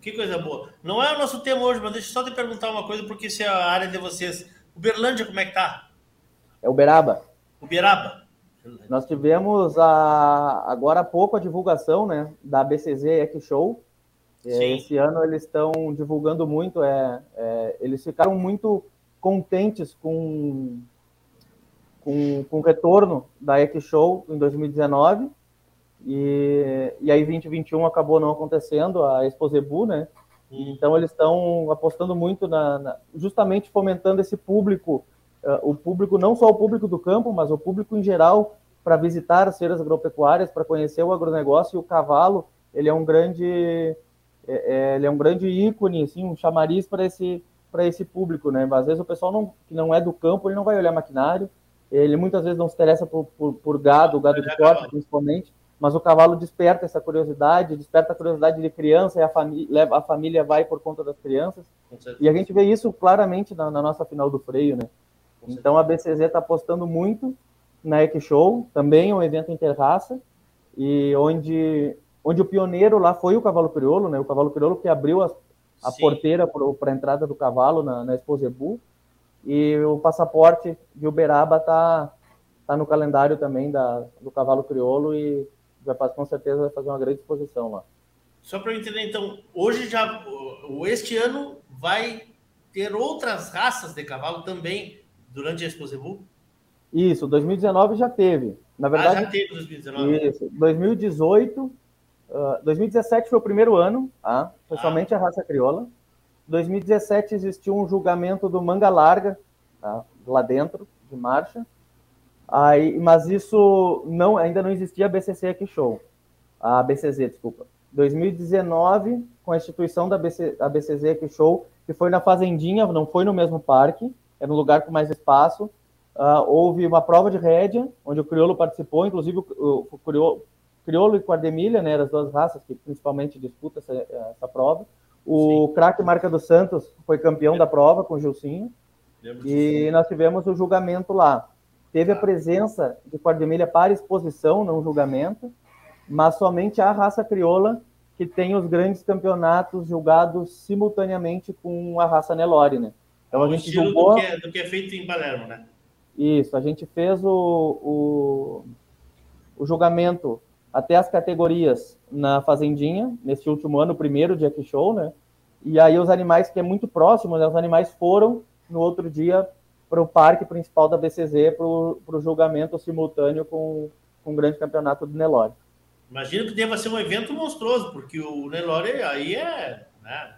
Que coisa boa. Não é o nosso tema hoje, mas deixa eu só te perguntar uma coisa, porque isso é a área de vocês. Uberlândia, como é que tá? É Uberaba. Uberaba. Nós tivemos a, agora há pouco a divulgação né, da BCZ Eck Show. É, Sim. esse ano eles estão divulgando muito, é, é, eles ficaram muito contentes com, com, com o retorno da Eck Show em 2019. E, e aí 2021 acabou não acontecendo, a Exposebu, né? Então eles estão apostando muito na, na- justamente fomentando esse público, o público não só o público do campo, mas o público em geral para visitar as feiras agropecuárias, para conhecer o agronegócio e o cavalo, ele é um grande é, é, ele é um grande ícone, assim, um chamariz para esse para esse público, né? Às vezes o pessoal não, que não é do campo, ele não vai olhar maquinário, ele muitas vezes não se interessa por, por, por gado, gado de corte, principalmente, mas o cavalo desperta essa curiosidade, desperta a curiosidade de criança e a, família leva, a família vai por conta das crianças. E a gente vê isso claramente na, na nossa final do freio, né? Então a BCZ está apostando muito na Eque Show, também um evento interraça, e onde, onde o pioneiro lá foi o cavalo crioulo, né? O cavalo crioulo que abriu a, a porteira para a entrada do cavalo na, na Expo Zebu, e o passaporte de Uberaba está tá no calendário também da, do cavalo crioulo e vai com certeza vai fazer uma grande exposição lá. Só para eu entender, então, hoje já, este ano vai ter outras raças de cavalo também durante a Expo Zebu? Isso, 2019 já teve. Na verdade, ah, já teve 2019. Isso, 2018, uh, 2017 foi o primeiro ano, tá? foi ah. somente a raça crioula. 2017 existiu um julgamento do manga larga, tá? lá dentro, de marcha. Aí, mas isso não, ainda não existia a BCC aqui show, a BCZ, desculpa. 2019, com a instituição da BC, a BCZ aqui show, que foi na fazendinha, não foi no mesmo parque, era um lugar com mais espaço. Uh, houve uma prova de rédea, onde o crioulo participou, inclusive o, o, o crioulo, crioulo e quardemilha, né, as duas raças que principalmente disputam essa, essa prova. O craque Marca dos Santos foi campeão da prova com o Gilcinho. E nós tivemos o julgamento lá. Teve a presença de Quardemilha para exposição, não julgamento, mas somente a raça crioula que tem os grandes campeonatos julgados simultaneamente com a raça Nelore, né? Então a gente julgou... do, que é, do que é feito em Palermo, né? Isso, a gente fez o, o, o julgamento até as categorias na Fazendinha, nesse último ano, o primeiro Jack Show, né? E aí os animais, que é muito próximo, né? Os animais foram no outro dia para o parque principal da BCZ para o julgamento simultâneo com, com o grande campeonato do Nelore. Imagino que deva ser um evento monstruoso, porque o Nelore aí é, né?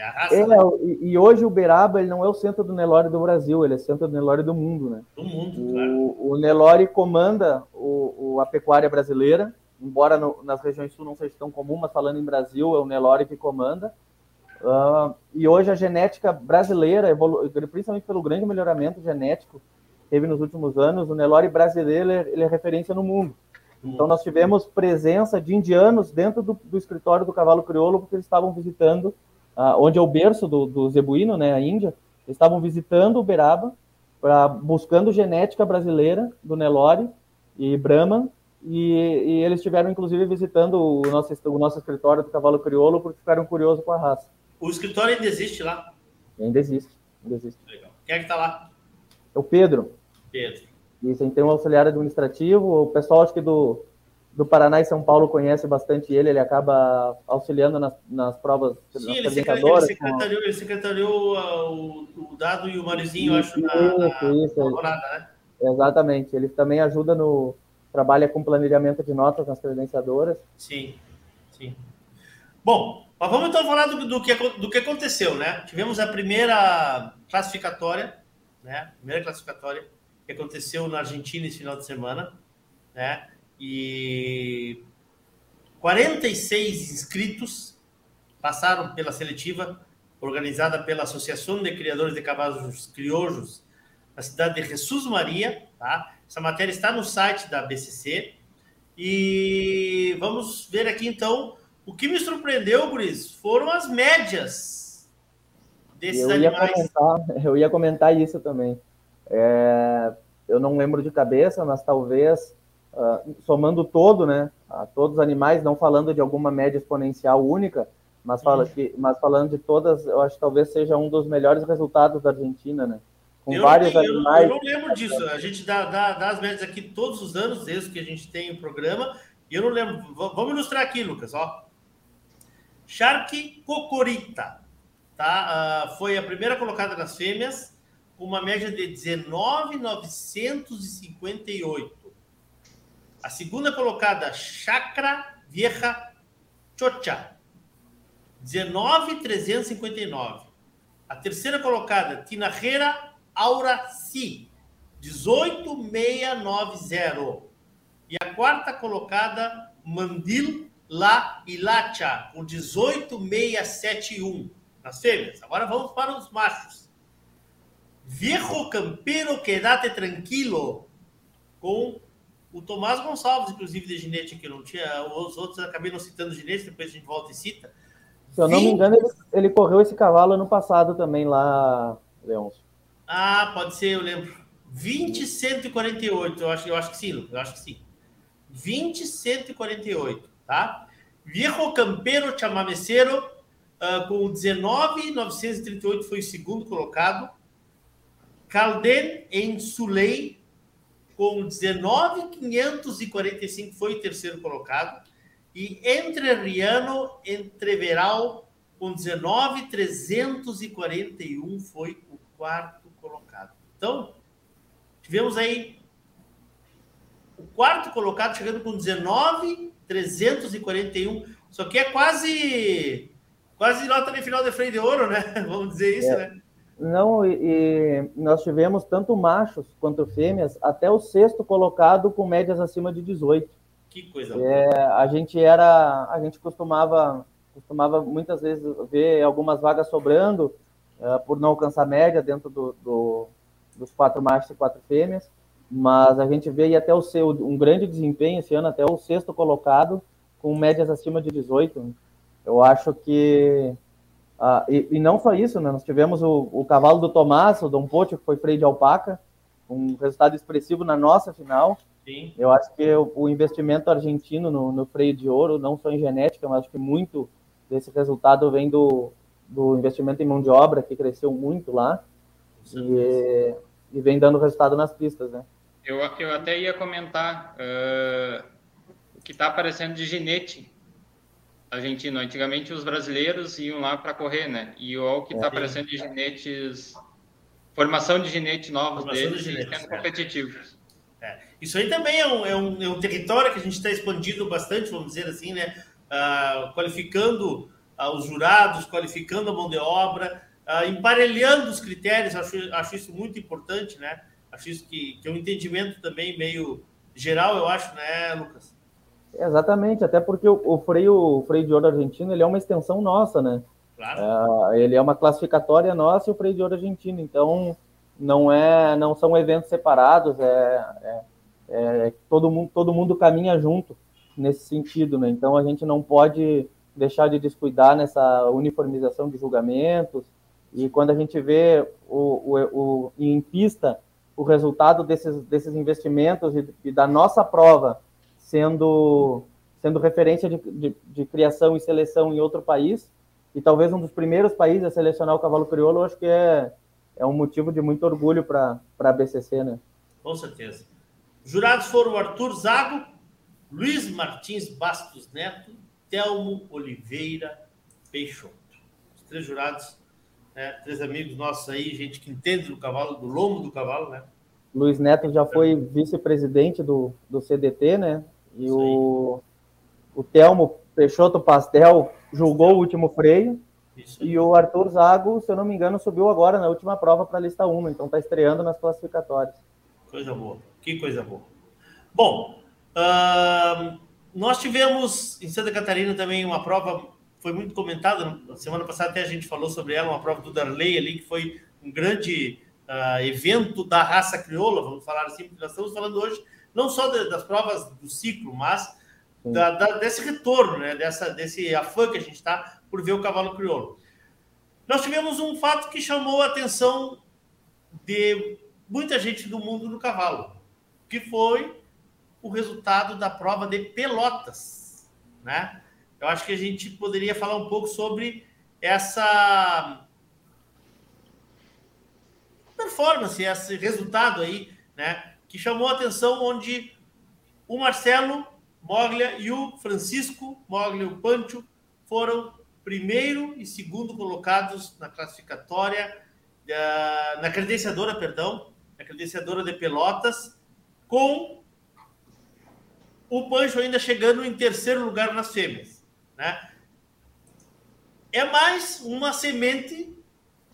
É a raça. É, né? e, hoje o Beraba ele não é o centro do Nelore do Brasil, ele é centro do Nelore do mundo, né? Do mundo, o, claro. O Nelore comanda o, o, a pecuária brasileira, embora no, nas regiões sul não seja tão comum, mas falando em Brasil, é o Nelore que comanda. Uh, e hoje a genética brasileira, evolu principalmente pelo grande melhoramento genético que teve nos últimos anos, o Nelore brasileiro ele é, ele é referência no mundo. Então nós tivemos presença de indianos dentro do, do escritório do cavalo crioulo, porque eles estavam visitando, uh, onde é o berço do, do zebuíno, né, a Índia, eles estavam visitando o Beraba, pra, buscando genética brasileira do Nelore e Brahman, e, e, eles estiveram inclusive visitando o nosso, o nosso escritório do cavalo crioulo, porque ficaram curiosos com a raça. O escritório ainda existe lá? Ainda existe, ainda existe. Legal. Quem é que está lá? É o Pedro. Pedro. Isso, a gente tem um auxiliar administrativo, o pessoal acho que do, do Paraná e São Paulo conhece bastante ele, ele acaba auxiliando nas, nas provas Sim, ele, secretariou, ele secretariou, ele secretariou o, o, Dado e o Marizinho, acho, na, isso, na, isso, na né? Exatamente, ele também ajuda no... trabalha com planejamento de notas nas credenciadoras. Sim, sim. Bom, mas vamos então falar do, do, que, do que aconteceu, né? Tivemos a primeira classificatória, né? Primeira classificatória que aconteceu na Argentina esse final de semana, né? E 46 inscritos passaram pela seletiva organizada pela Associação de Criadores de Cavalos Criojos na cidade de Jesus Maria, tá? Essa matéria está no site da BCC e vamos ver aqui então o que me surpreendeu, Guris, foram as médias desses eu animais. Comentar, eu ia comentar isso também. É, eu não lembro de cabeça, mas talvez, uh, somando todo, né, a todos os animais, não falando de alguma média exponencial única, mas, fala uhum. que, mas falando de todas, eu acho que talvez seja um dos melhores resultados da Argentina, né? Com eu vários animais. Eu não, lembro disso. A gente dá, dá, dá, as médias aqui todos os anos, desde que a gente tem o programa, e eu não lembro. Vamos ilustrar aqui, Lucas, ó. Shark Cocorita, tá? Uh, foi a primeira colocada nas fêmeas, com uma média de 19,958. A segunda colocada, Chakra Vieja Chocha, 19,359. A terceira colocada, Tinajera Aura Si, 18,690. E a quarta colocada, Mandil La Ilacha, com 18,671 nas fêmeas. Agora vamos para os machos. Viejo Campero Quedate Tranquilo, com o Tomás Gonçalves, inclusive, de ginete, que não tinha. Os outros acabei não citando ginete, depois a gente volta e cita. Se eu não 20... me engano, ele, ele, correu esse cavalo ano passado também lá, Leôncio. Ah, pode ser, eu lembro. 20 148, eu acho, eu acho que sim, eu acho que sim. 20 148, tá? Viejo Campero Chamamecero, uh, com 19 938 foi o segundo colocado. Calden em Sulei, com 19 545 foi o terceiro colocado. E Entre Riano Entreveral, com 19 341 foi o quarto colocado. Então, tivemos aí o quarto colocado chegando com 19 341. Isso aqui é quase quase nota de final de freio de ouro, né? Vamos dizer isso, é. né? Não, e, nós tivemos tanto machos quanto fêmeas, até o sexto colocado com médias acima de 18. Que coisa é, A gente era, a gente costumava, costumava muitas vezes ver algumas vagas sobrando uh, por não alcançar média dentro do, do, dos quatro machos e quatro fêmeas, mas a gente vê até o seu um grande desempenho esse ano, até o sexto colocado com médias acima de 18. Eu acho que ah, e, e, não só isso, né? Nós tivemos o, o cavalo do Tomás, o Dom Pote, que foi freio de alpaca, um resultado expressivo na nossa final. Sim. Eu acho que o, o investimento argentino no, no, freio de ouro, não só em genética, mas acho que muito desse resultado vem do, do investimento em mão de obra, que cresceu muito lá, e, e, vem dando resultado nas pistas, né? Eu, eu até ia comentar uh, que está aparecendo de ginete argentino. Antigamente os brasileiros iam lá para correr, né? E o que está é. aparecendo de ginetes, formação de ginete novos formação deles, de ginetes, sendo é. competitivos. É. Isso aí também é um, é um, é um território que a gente está expandindo bastante, vamos dizer assim, né? Ah, qualificando ah, os jurados, qualificando a mão de obra, ah, emparelhando os critérios, acho, acho isso muito importante, né? Acho isso que, que é um entendimento também meio geral, eu acho, né, Lucas? Exatamente, até porque o, o, freio, o freio de ouro argentino ele é uma extensão nossa, né? Claro. É, ele é uma classificatória nossa e o freio de ouro argentino, então não é, não são eventos separados, é, é, é, todo mundo, todo mundo caminha junto nesse sentido, né? Então a gente não pode deixar de descuidar nessa uniformização de julgamentos e quando a gente vê o, o, o em pista o resultado desses, desses investimentos e, e da nossa prova sendo, sendo referência de, de, de, criação e seleção em outro país, e talvez um dos primeiros países a selecionar o cavalo crioulo, acho que é, é um motivo de muito orgulho para a BCC, né? Com certeza. Jurados foram Arthur Zago, Luiz Martins Bastos Neto, Telmo Oliveira Peixoto. Os três jurados, né, três amigos nossos aí, gente que entende do cavalo, do lombo do cavalo, né? Luiz Neto já foi vice-presidente do, do CDT, né? E o, o Telmo Peixoto Pastel julgou o último freio. E o Arthur Zago, se eu não me engano, subiu agora na última prova para a lista 1, então está estreando nas classificatórias. Coisa boa, que coisa boa. Bom, uh, nós tivemos em Santa Catarina também uma prova, foi muito comentada, na semana passada até a gente falou sobre ela, uma prova do Darley ali, que foi um grande uh, evento da raça crioula, vamos falar assim, porque nós estamos falando hoje não só de, das provas do ciclo, mas da, da, desse retorno, né? Dessa, desse afã que a gente está por ver o cavalo crioulo. Nós tivemos um fato que chamou a atenção de muita gente do mundo do cavalo, que foi o resultado da prova de Pelotas, né? Eu acho que a gente poderia falar um pouco sobre essa performance, esse resultado aí, né? Que chamou a atenção, onde o Marcelo Moglia e o Francisco Moglia, o Pancho, foram primeiro e segundo colocados na classificatória, na credenciadora, perdão, na credenciadora de Pelotas, com o Pancho ainda chegando em terceiro lugar nas fêmeas. Né? É mais uma semente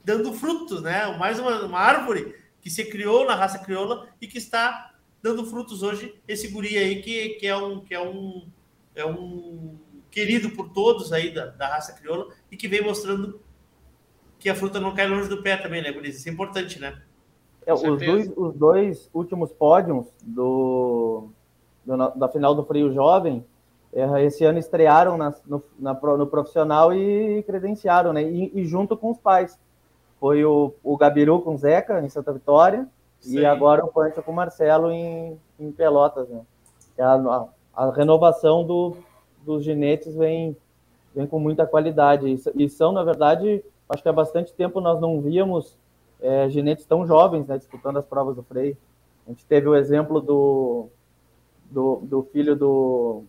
dando frutos, né? mais uma, uma árvore que se criou na raça crioula e que está dando frutos hoje. Esse guri aí que, que, é, um, que é, um, é um querido por todos aí da, da raça crioula e que vem mostrando que a fruta não cai longe do pé também, né, guri? Isso é importante, né? É, os, dois, os dois últimos pódios do, do, da final do Freio Jovem é, esse ano estrearam na, no, na, no profissional e credenciaram, né? E, e junto com os pais foi o, o Gabiru com o Zeca, em Santa Vitória, e agora o Pancho com o Marcelo em, em Pelotas, né? A, a, a renovação do, dos ginetes vem, vem com muita qualidade. E, e, são, na verdade, acho que há bastante tempo nós não víamos é, ginetes tão jovens né, disputando as provas do freio. A gente teve o exemplo do, do, do filho do,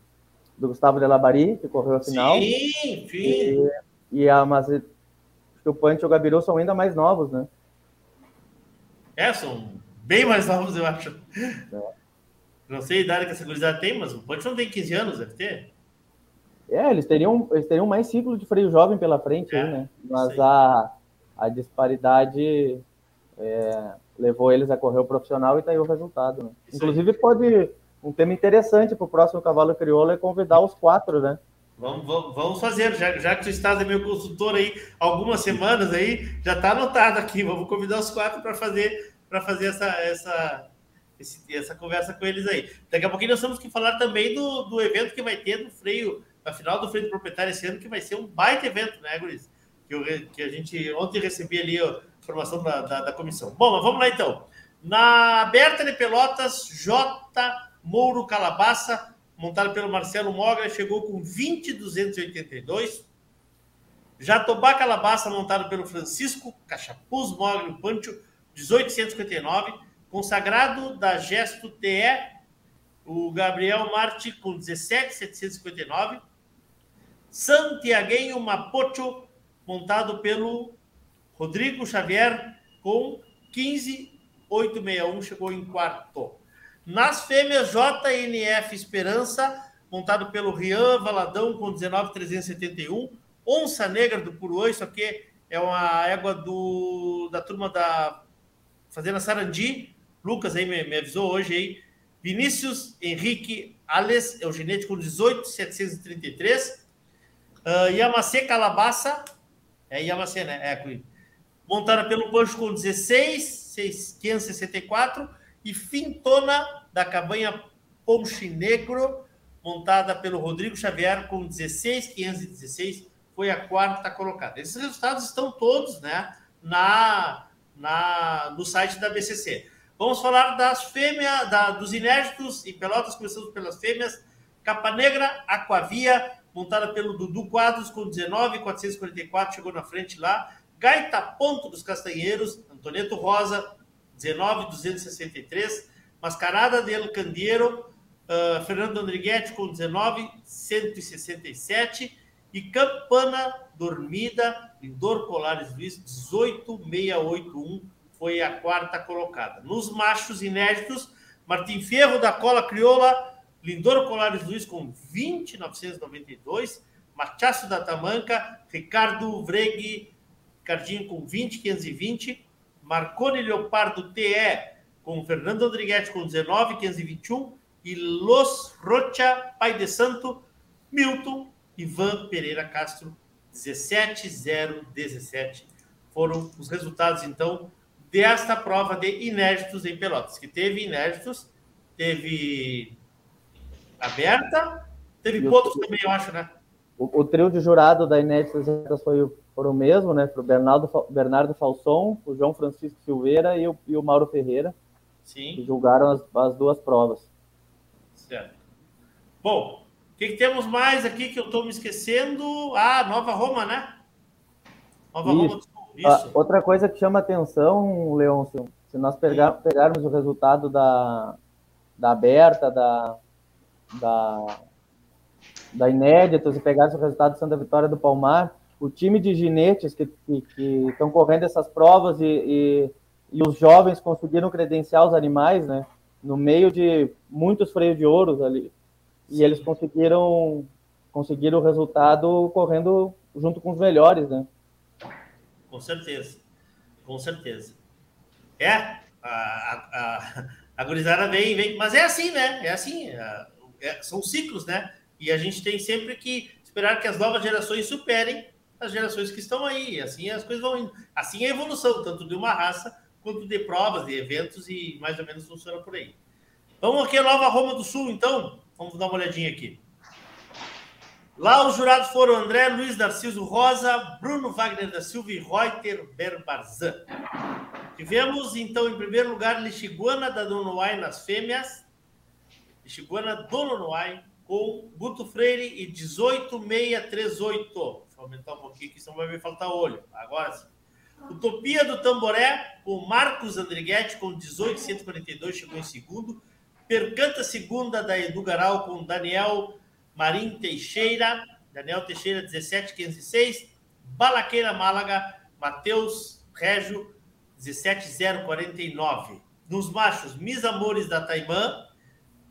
do Gustavo de Labari, que correu a final. Sim, sim. E, e a, mas o Punch e o Gabiru são ainda mais novos, né? É, são bem mais novos, eu acho. É. Não sei a idade que essa gurizada tem, mas o Punch não tem 15 anos, deve ter. É, eles teriam, eles teriam mais ciclo de freio jovem pela frente, é, aí, né? Mas a, a disparidade é, levou eles a correr o profissional e tá aí o resultado. Né? Inclusive, aí. pode. Um tema interessante para o próximo Cavalo Crioulo é convidar os quatro, né? Vamos, vamos, fazer, já, já que tu estás meu consultor aí algumas semanas aí, já está anotado aqui. Vamos convidar os quatro para fazer para fazer essa, essa, esse, essa conversa com eles aí. Daqui a pouquinho nós temos que falar também do, do evento que vai ter do freio, a final do freio do proprietário esse ano, que vai ser um baita evento, né, Guris? Que, eu, que a gente ontem recebi ali a informação da, da, da comissão. Bom, mas vamos lá então. Na aberta de Pelotas, J. Mouro Calabaça montado pelo Marcelo Mogra, chegou com 20,282. Jatobá Calabaça, montado pelo Francisco Cachapuz Mogra Pancho, 1859. Consagrado da Gesto TE, o Gabriel Marte com 17,759. Santiaguinho Mapocho, montado pelo Rodrigo Xavier, com 15,861, chegou em quarto. Nas fêmeas, JNF Esperança, montado pelo Rian Valadão com 19,371. Onça Negra do Puruã, isso aqui é uma égua do, da turma da Fazenda Sarandi. Lucas aí me, me avisou hoje aí. Vinícius Henrique Ales, é o genético com 18,733. Uh, Yamacê Calabaça, é Yamacê, né? É, montada pelo Pancho com 16,564 e Fintona da Cabanha Ponche Negro, montada pelo Rodrigo Xavier com 16,516, foi a quarta colocada. Esses resultados estão todos né, na, na, no site da BCC. Vamos falar das fêmeas, da, dos inéditos em Pelotas, começamos pelas fêmeas. Capa Negra, Aquavia, montada pelo Dudu Quadros com 19,444, chegou na frente lá. Gaita Ponto dos Castanheiros, Antoneto Rosa, 19,263. Mascarada del Candeeiro, uh, Fernando Andrighetti com 19,167. E Campana Dormida, Lindor Polares Luiz, 18,681. Foi a quarta colocada. Nos machos inéditos, Martim Ferro da Cola Crioula, Lindor Colares Luiz com 20,992. Machaço da Tamanca, Ricardo Vregue Cardinho com 20,520. Marconi Leopardo TE com Fernando Rodrigues com 19, 521 e Los Rocha Pai de Santo, Milton Ivan Pereira Castro 17017 foram os resultados então desta prova de inéditos em Pelotas, que teve inéditos, teve aberta, teve pontos também, eu acho, né? O, o, trio de jurado da Inéditas foi, foi o mesmo, né? Foi o Bernardo, Bernardo Falson, o João Francisco Silveira e o, e o Mauro Ferreira. Sim. Que julgaram as, as duas provas. Certo. Bom, o que, que, temos mais aqui que eu estou me esquecendo? Ah, Nova Roma, né? Nova Isso. Roma. Isso. Ah, outra coisa que chama atenção, Leôncio, se nós pegar, pegarmos o resultado da, da aberta, da, da da Inéditos e pegasse o resultado de Santa Vitória do Palmar, o time de ginetes que estão correndo essas provas e, e, e, os jovens conseguiram credenciar os animais, né? No meio de muitos freios de ouros ali. E eles conseguiram conseguiram o resultado correndo junto com os melhores, né? Com certeza. Com certeza. É, a, a, a, gurizada vem, vem, mas é assim, né? É assim, é, é, são ciclos, né? E a gente tem sempre que esperar que as novas gerações superem as gerações que estão aí. Assim as coisas vão indo. Assim é a evolução, tanto de uma raça quanto de provas, de eventos, e mais ou menos funciona por aí. Vamos aqui a Nova Roma do Sul, então. Vamos dar uma olhadinha aqui. Lá os jurados foram André Luiz Narciso Rosa, Bruno Wagner da Silva e Reuter Berbarzan. Tivemos, então, em primeiro lugar, Lixiguana da Donoai nas fêmeas. Lixiguana Donoai com Guto Freire e 18638. Deixa eu aumentar um pouquinho aqui, senão vai me faltar olho. Agora sim. Utopia do Tamboré, com Marcos Andriguete, com 1842, chegou em segundo. Percanta segunda da Edu Garal, com Daniel Marim Teixeira. Daniel Teixeira, 17506. Balaqueira Málaga, Matheus Régio, 17049. Nos machos, Mis Amores da Taimã,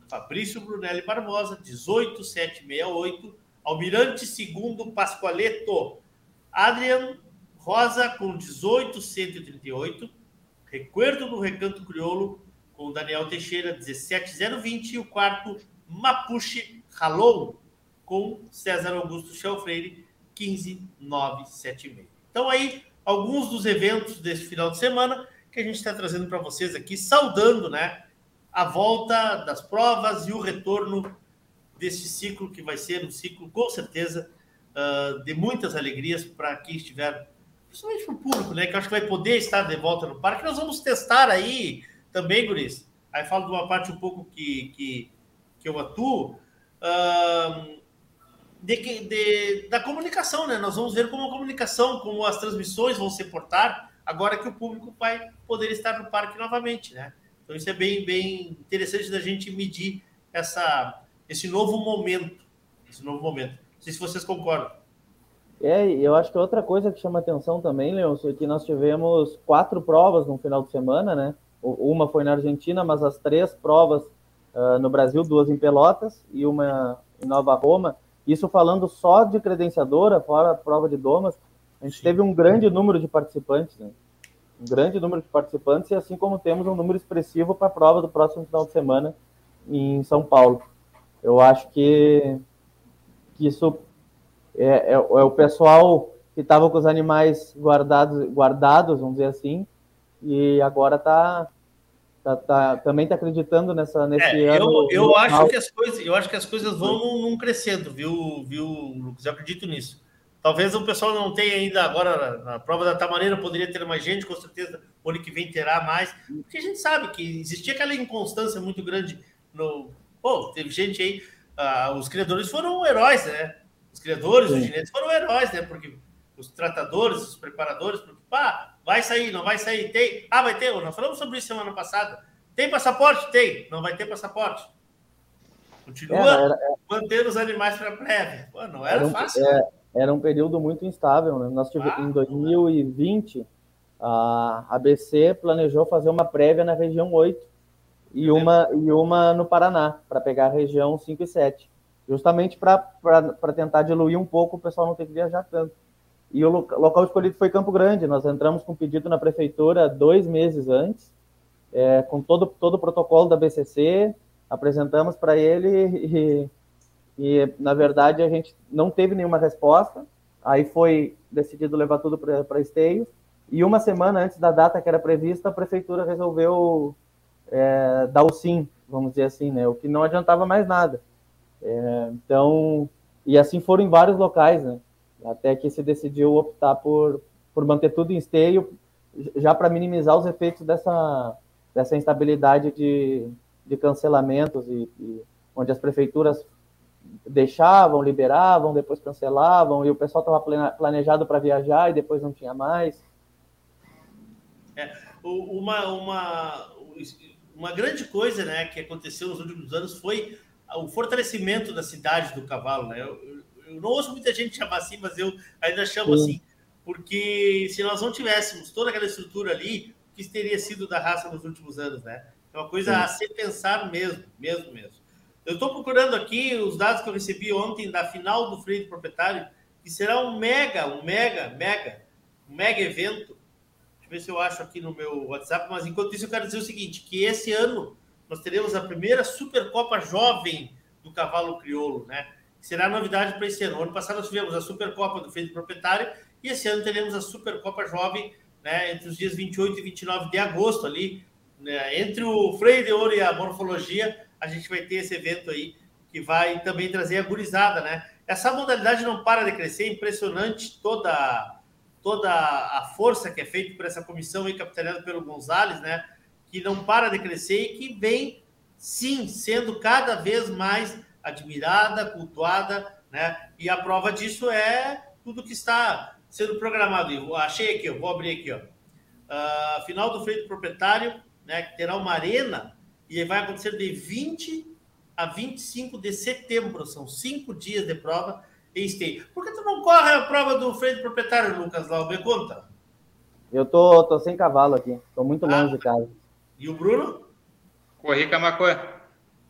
Fabrício Brunelli Barbosa, 18768. Almirante II Pascoaleto, Adrian Rosa com 18138. Recuerdo do Recanto Crioulo com Daniel Teixeira, 17020. E o quarto, Mapuche Ralon com César Augusto Chel Freire, 15976. Então aí, alguns dos eventos desse final de semana que a gente está trazendo para vocês aqui, saudando, né? A volta das provas e o retorno desse ciclo que vai ser um ciclo, com certeza, uh, de muitas alegrias para quem estiver, principalmente para o público, né? Que acho que vai poder estar de volta no parque. Nós vamos testar aí também, Guris. Aí falo de uma parte um pouco que, que, que eu atuo. Uh, de, de, da comunicação, né? Nós vamos ver como a comunicação, como as transmissões vão se portar agora que o público vai poder estar no parque novamente, né? Então isso é bem, bem interessante da gente medir essa, esse novo momento, esse novo momento. Não sei se vocês concordam. É, eu acho que outra coisa que chama atenção também, Leôncio, é que nós tivemos quatro provas no final de semana, né? Uma foi na Argentina, mas as três provas uh, no Brasil, duas em Pelotas e uma em Nova Roma, isso falando só de credenciadora, fora a prova de domas, a gente Sim. teve um grande número de participantes, né? Um grande número de participantes, e assim como temos um número expressivo para a prova do próximo final de semana em São Paulo. Eu acho que, que isso é, é, é o pessoal que estava com os animais guardados, guardados, vamos dizer assim, e agora está tá, tá, também está acreditando nessa nesse é, ano. Eu, eu acho que as coisas, eu acho que as coisas vão num, crescendo, viu, viu, Lucas? Eu acredito nisso. Talvez o pessoal não tenha ainda agora na, prova da Tamareira, poderia ter mais gente, com certeza o ano que vem terá mais, porque a gente sabe que existia aquela inconstância muito grande no. Pô, teve gente aí, ah, os criadores foram heróis, né? Os criadores, Sim. os ginetes foram heróis, né? Porque os tratadores, os preparadores, porque, pá, vai sair, não vai sair, tem. Ah, vai ter, nós falamos sobre isso semana passada. Tem passaporte? Tem, não vai ter passaporte. Continua era, era, mantendo os animais para prévia. Pô, não era, era fácil. É, era um período muito instável, né? Nós tivemos, ah, em 2020, a ABC planejou fazer uma prévia na região 8 e uma, e uma no Paraná, para pegar a região 5 e 7. Justamente para tentar diluir um pouco o pessoal não ter que viajar tanto. E o local escolhido foi Campo Grande. Nós entramos com pedido na prefeitura dois meses antes, é, com todo, todo o protocolo da BCC, apresentamos para ele e, e, na verdade, a gente não teve nenhuma resposta. Aí foi decidido levar tudo para esteio. E uma semana antes da data que era prevista, a prefeitura resolveu é, dar o sim, vamos dizer assim, né? O que não adiantava mais nada. É, então, e assim foram em vários locais, né? até que se decidiu optar por, por manter tudo em esteio, já para minimizar os efeitos dessa, dessa instabilidade de, de cancelamentos, e, e, onde as prefeituras deixavam, liberavam, depois cancelavam, e o pessoal estava planejado para viajar e depois não tinha mais. É, uma, uma, uma grande coisa né, que aconteceu nos últimos anos foi o fortalecimento da cidade do cavalo. Né? Eu, eu não ouço muita gente chamar assim, mas eu ainda chamo Sim. assim, porque se nós não tivéssemos toda aquela estrutura ali, o que teria sido da raça nos últimos anos, né? É uma coisa Sim. a se pensar mesmo, mesmo, mesmo. Eu estou procurando aqui os dados que eu recebi ontem da final do freio proprietário, que será um mega, um mega, mega, um mega evento. Deixa eu ver se eu acho aqui no meu WhatsApp, mas enquanto isso eu quero dizer o seguinte, que esse ano nós teremos a primeira Supercopa Jovem do Cavalo Crioulo, né? será novidade para esse ano. ano passado nós tivemos a Supercopa do Feito Proprietário e esse ano teremos a Supercopa Jovem, né, entre os dias 28 e 29 de agosto ali, né, entre o freio de ouro e a morfologia, a gente vai ter esse evento aí que vai também trazer a gurizada, né? Essa modalidade não para de crescer, é impressionante toda toda a força que é feita por essa comissão aí, capitaneada pelo Gonzalez, né? Que não para de crescer e que vem, sim, sendo cada vez mais admirada, cultuada, né? E a prova disso é tudo que está sendo programado. Eu achei aqui, eu vou abrir aqui, ó. Uh, final do freio proprietário, né? Que terá uma arena e vai acontecer de 20 a 25 de setembro. São cinco dias de prova em Esteio. Por que tu não corre a prova do freio proprietário, Lucas Lau? Me conta. Eu tô, tô sem cavalo aqui. Tô muito ah, longe de casa. E o Bruno? Corri Camacuã.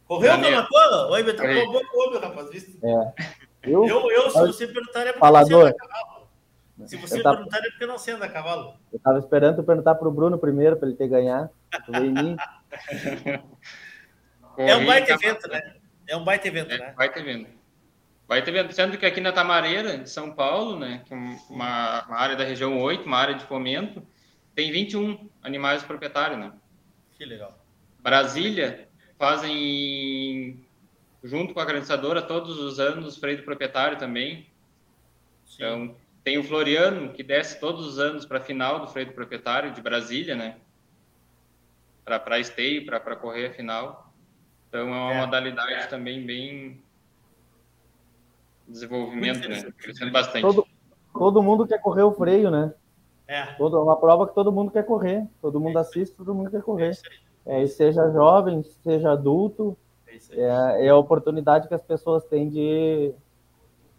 Correu Camacuã? Oi, me trocou bom como, rapaz. Visto? É. Eu, eu, eu se você perguntar, é porque Falador. cavalo. Se você tava... perguntar, é porque não sei andar cavalo. Eu tava esperando tu perguntar pro Bruno primeiro, para ele ter ganhar. Mim. é um baita evento, né? É um baita evento, é, né? Baita evento. Baita evento. Sendo que aqui na Tamareira, de São Paulo, né? Que é uma, uma área da região 8, uma área de fomento, tem 21 animais proprietários, né? Que legal. Brasília fazem junto com a granizadora todos os anos freio do proprietário também. Sim. Então, tem o Floriano, que desce todos os anos para a final do freio do proprietário de Brasília, né? Para esteio, para correr a final. Então, é uma é. modalidade também bem desenvolvimento, né? Crescendo bastante. Todo, todo mundo quer correr o freio, né? É. Toda, uma prova que todo mundo quer correr. Todo mundo assiste, todo mundo quer correr. É, e seja jovem, seja adulto, é, é, a oportunidade que as pessoas têm de,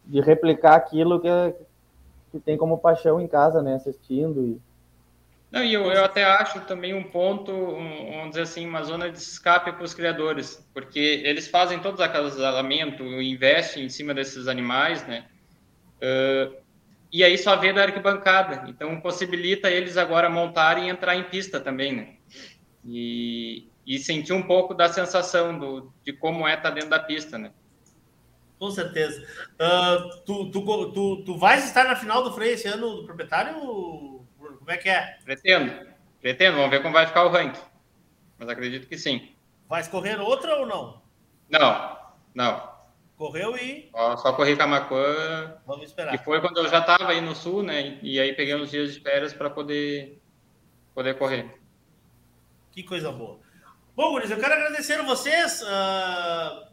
de replicar aquilo que, que tem como paixão em casa, né? Assistindo e, não, e eu, eu até acho também um ponto, um, vamos dizer assim, uma zona de escape para os criadores, porque eles fazem aqueles acasalamento, investem em cima desses animais, né? Uh, e aí só vê da arquibancada, então possibilita eles agora montarem e entrar em pista também, né? E, e sentir um pouco da sensação do, de como é estar tá dentro da pista, né? Com certeza. Uh, tu, tu, tu, tu vais estar na final do freio esse ano do proprietário, como é que é? Pretendo. Pretendo. Vamos ver como vai ficar o ranking. Mas acredito que sim. Vai escorrer outra ou não? Não. Não. Correu e. Só, só corri Camacuã. Vamos esperar. E foi quando eu já estava aí no sul, né? E aí peguei uns dias de férias para poder, poder correr. Que coisa boa. Bom, Guris, eu quero agradecer a vocês. Uh...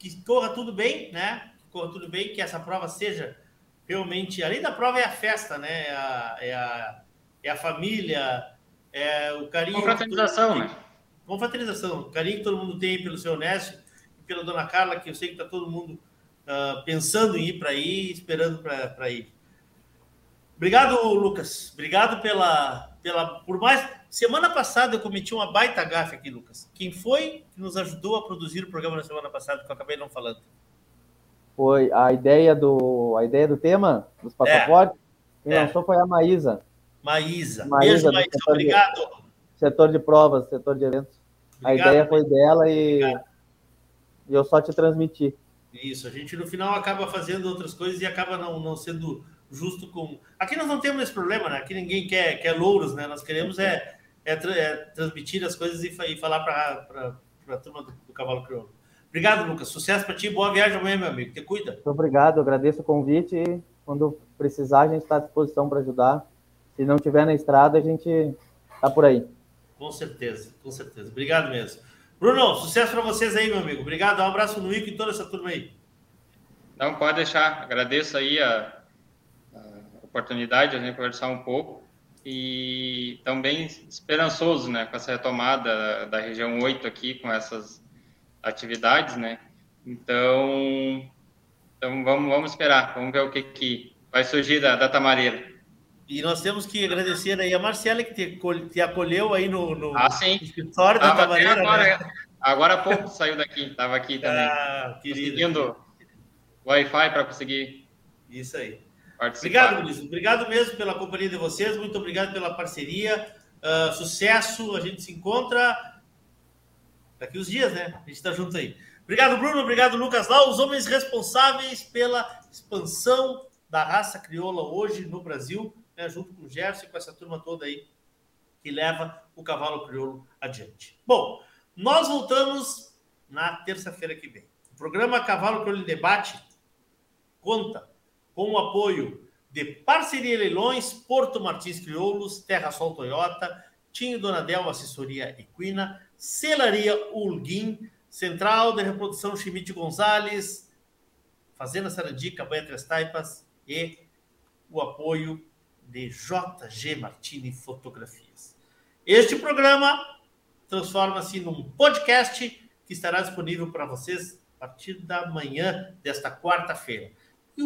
Que corra tudo bem, né? Que corra tudo bem, que essa prova seja realmente, além da prova, é a festa, né? É a, é a, é a família, é o carinho. Confraternização, né? Confraternização, o carinho que todo mundo tem pelo seu Nécio e pela dona Carla, que eu sei que está todo mundo uh, pensando em ir para aí, esperando para ir. Obrigado, Lucas. Obrigado pela, pela. Por mais. Semana passada eu cometi uma baita gafe aqui, Lucas. Quem foi que nos ajudou a produzir o programa na semana passada, que eu acabei não falando? foi a ideia do a ideia do tema dos passaportes. É. Quem é. lançou foi a Maísa. Maísa. Maísa Beijo, Maísa. Obrigado. De, setor de provas, setor de eventos. Obrigado, a ideia foi dela e, e eu só te transmiti. Isso, a gente no final acaba fazendo outras coisas e acaba não, não sendo justo com. Aqui nós não temos esse problema, né? Aqui ninguém quer, quer louros, né? Nós queremos é, é, é transmitir as coisas e, e falar para a turma do, do Cavalo Crioulo. Obrigado, Lucas. Sucesso para ti. Boa viagem amanhã, meu amigo. Te cuida. Muito obrigado. Agradeço o convite e quando precisar, a gente está à disposição para ajudar. Se não tiver na estrada, a gente está por aí. Com certeza, com certeza. Obrigado mesmo. Bruno, sucesso para vocês aí, meu amigo. Obrigado. Um abraço no Ico e toda essa turma aí. Não, pode deixar. Agradeço aí a, a oportunidade de conversar um pouco e também esperançoso, né, com essa retomada da região 8 aqui, com essas atividades, né? Então, então vamos, vamos esperar, vamos ver o que, que vai surgir da, da Tamareira. E nós temos que agradecer aí a Marcela que te, te acolheu aí no, no ah, escritório da Tamareira. Agora, né? agora há pouco saiu daqui, estava aqui também. Ah, querido. Conseguindo Wi-Fi para conseguir. Isso aí. Participar. Obrigado, Luiz. Obrigado mesmo pela companhia de vocês. Muito obrigado pela parceria. Uh, sucesso. A gente se encontra daqui uns dias, né? A gente está junto aí. Obrigado, Bruno. Obrigado, Lucas Lá, os homens responsáveis pela expansão da raça crioula hoje no Brasil, né? junto com o Gerson e com essa turma toda aí que leva o cavalo crioulo adiante. Bom, nós voltamos na terça-feira que vem. O programa Cavalo Crioulo em Debate conta com o apoio de Parceria Leilões, Porto Martins Crioulos, Terra Sol Toyota, Tinho Donadel Assessoria Equina, Celaria Ulguim, Central de Reprodução Chimite Gonzalez, Fazenda Sarandi, Cabanha Três Taipas e o apoio de JG Martini Fotografias. Este programa transforma-se num podcast que estará disponível para vocês a partir da manhã desta quarta-feira. E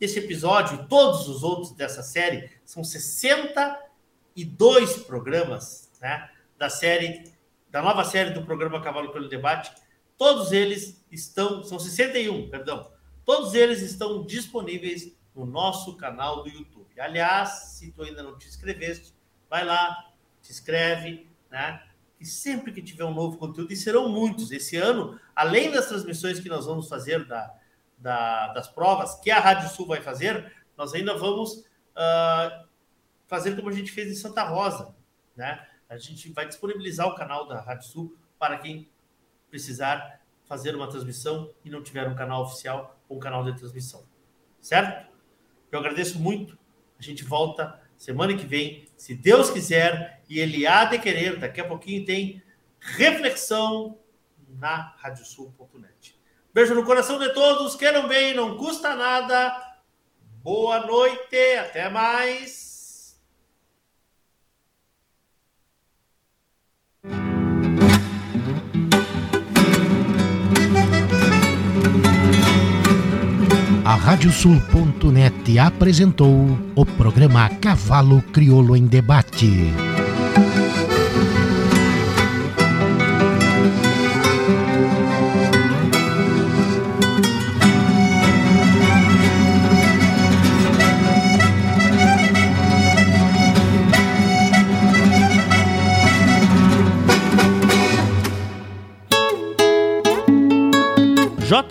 esse episódio e todos os outros dessa série são 62 programas né, da série, da nova série do programa Cavalo pelo Debate. Todos eles estão, são 61, perdão. Todos eles estão disponíveis no nosso canal do YouTube. Aliás, se tu ainda não te inscreveste, vai lá, te inscreve, né? Que sempre que tiver um novo conteúdo, e serão muitos, esse ano, além das transmissões que nós vamos fazer da, da, das provas, que a Rádio Sul vai fazer, nós ainda vamos uh, fazer como a gente fez em Santa Rosa, né? A gente vai disponibilizar o canal da Rádio Sul para quem precisar fazer uma transmissão e não tiver um canal oficial ou um canal de transmissão. Certo? Eu agradeço muito. A gente volta semana que vem, se Deus quiser, e Ele há de querer. Daqui a pouquinho tem reflexão na radiosul.net. Beijo no coração de todos, queiram bem, não custa nada. Boa noite, até mais. a Radiosul.net apresentou o programa Cavalo Crioulo em Debate.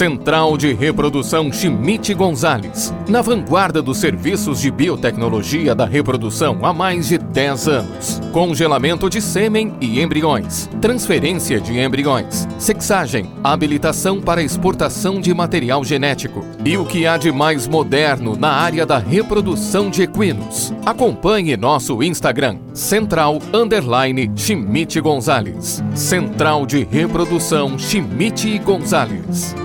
Central de Reprodução Chimite Gonzalez, na vanguarda dos serviços de biotecnologia da reprodução há mais de 10 anos. Congelamento de sêmen e embriões, transferência de embriões, sexagem, habilitação para exportação de material genético e o que há de mais moderno na área da reprodução de equinos. Acompanhe nosso Instagram, Central Underline Chimite Gonzalez. Central de Reprodução Chimite Gonzalez.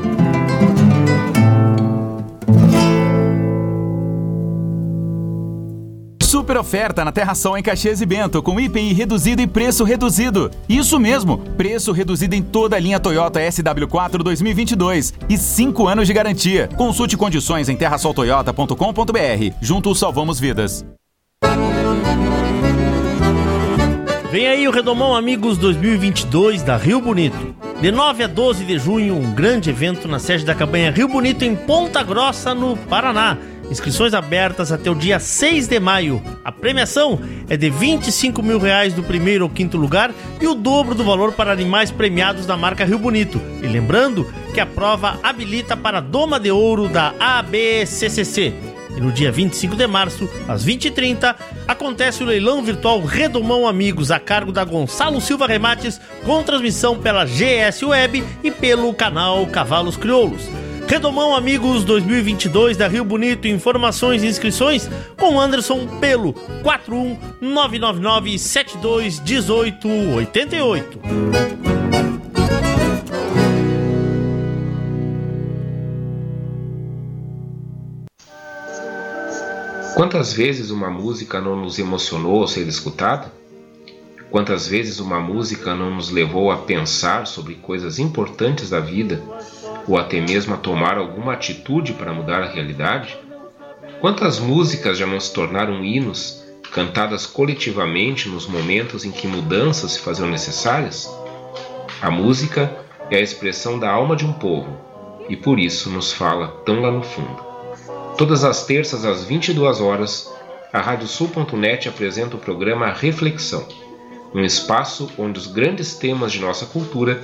Super oferta na Terração em Caxias e Bento, com IPI reduzido e preço reduzido. Isso mesmo, preço reduzido em toda a linha Toyota SW4 2022 e 5 anos de garantia. Consulte condições em terrasoltoyota.com.br. Juntos salvamos vidas. Vem aí o Redomão Amigos 2022 da Rio Bonito. De 9 a 12 de junho, um grande evento na sede da cabanha Rio Bonito, em Ponta Grossa, no Paraná. Inscrições abertas até o dia 6 de maio. A premiação é de 25 mil reais do primeiro ao quinto lugar e o dobro do valor para animais premiados da marca Rio Bonito. E lembrando que a prova habilita para a Doma de Ouro da ABCCC. E no dia 25 de março, às 20h30, acontece o leilão virtual Redomão Amigos, a cargo da Gonçalo Silva Remates, com transmissão pela GS Web e pelo canal Cavalos Crioulos. Redomão Amigos 2022 da Rio Bonito, informações e inscrições com Anderson pelo 41999 721888. Quantas vezes uma música não nos emocionou ao ser escutada? Quantas vezes uma música não nos levou a pensar sobre coisas importantes da vida ou até mesmo a tomar alguma atitude para mudar a realidade? Quantas músicas já não se tornaram hinos, cantadas coletivamente nos momentos em que mudanças se faziam necessárias? A música é a expressão da alma de um povo e por isso nos fala tão lá no fundo. Todas as terças às 22 horas, a Radiosul.net apresenta o programa Reflexão, um espaço onde os grandes temas de nossa cultura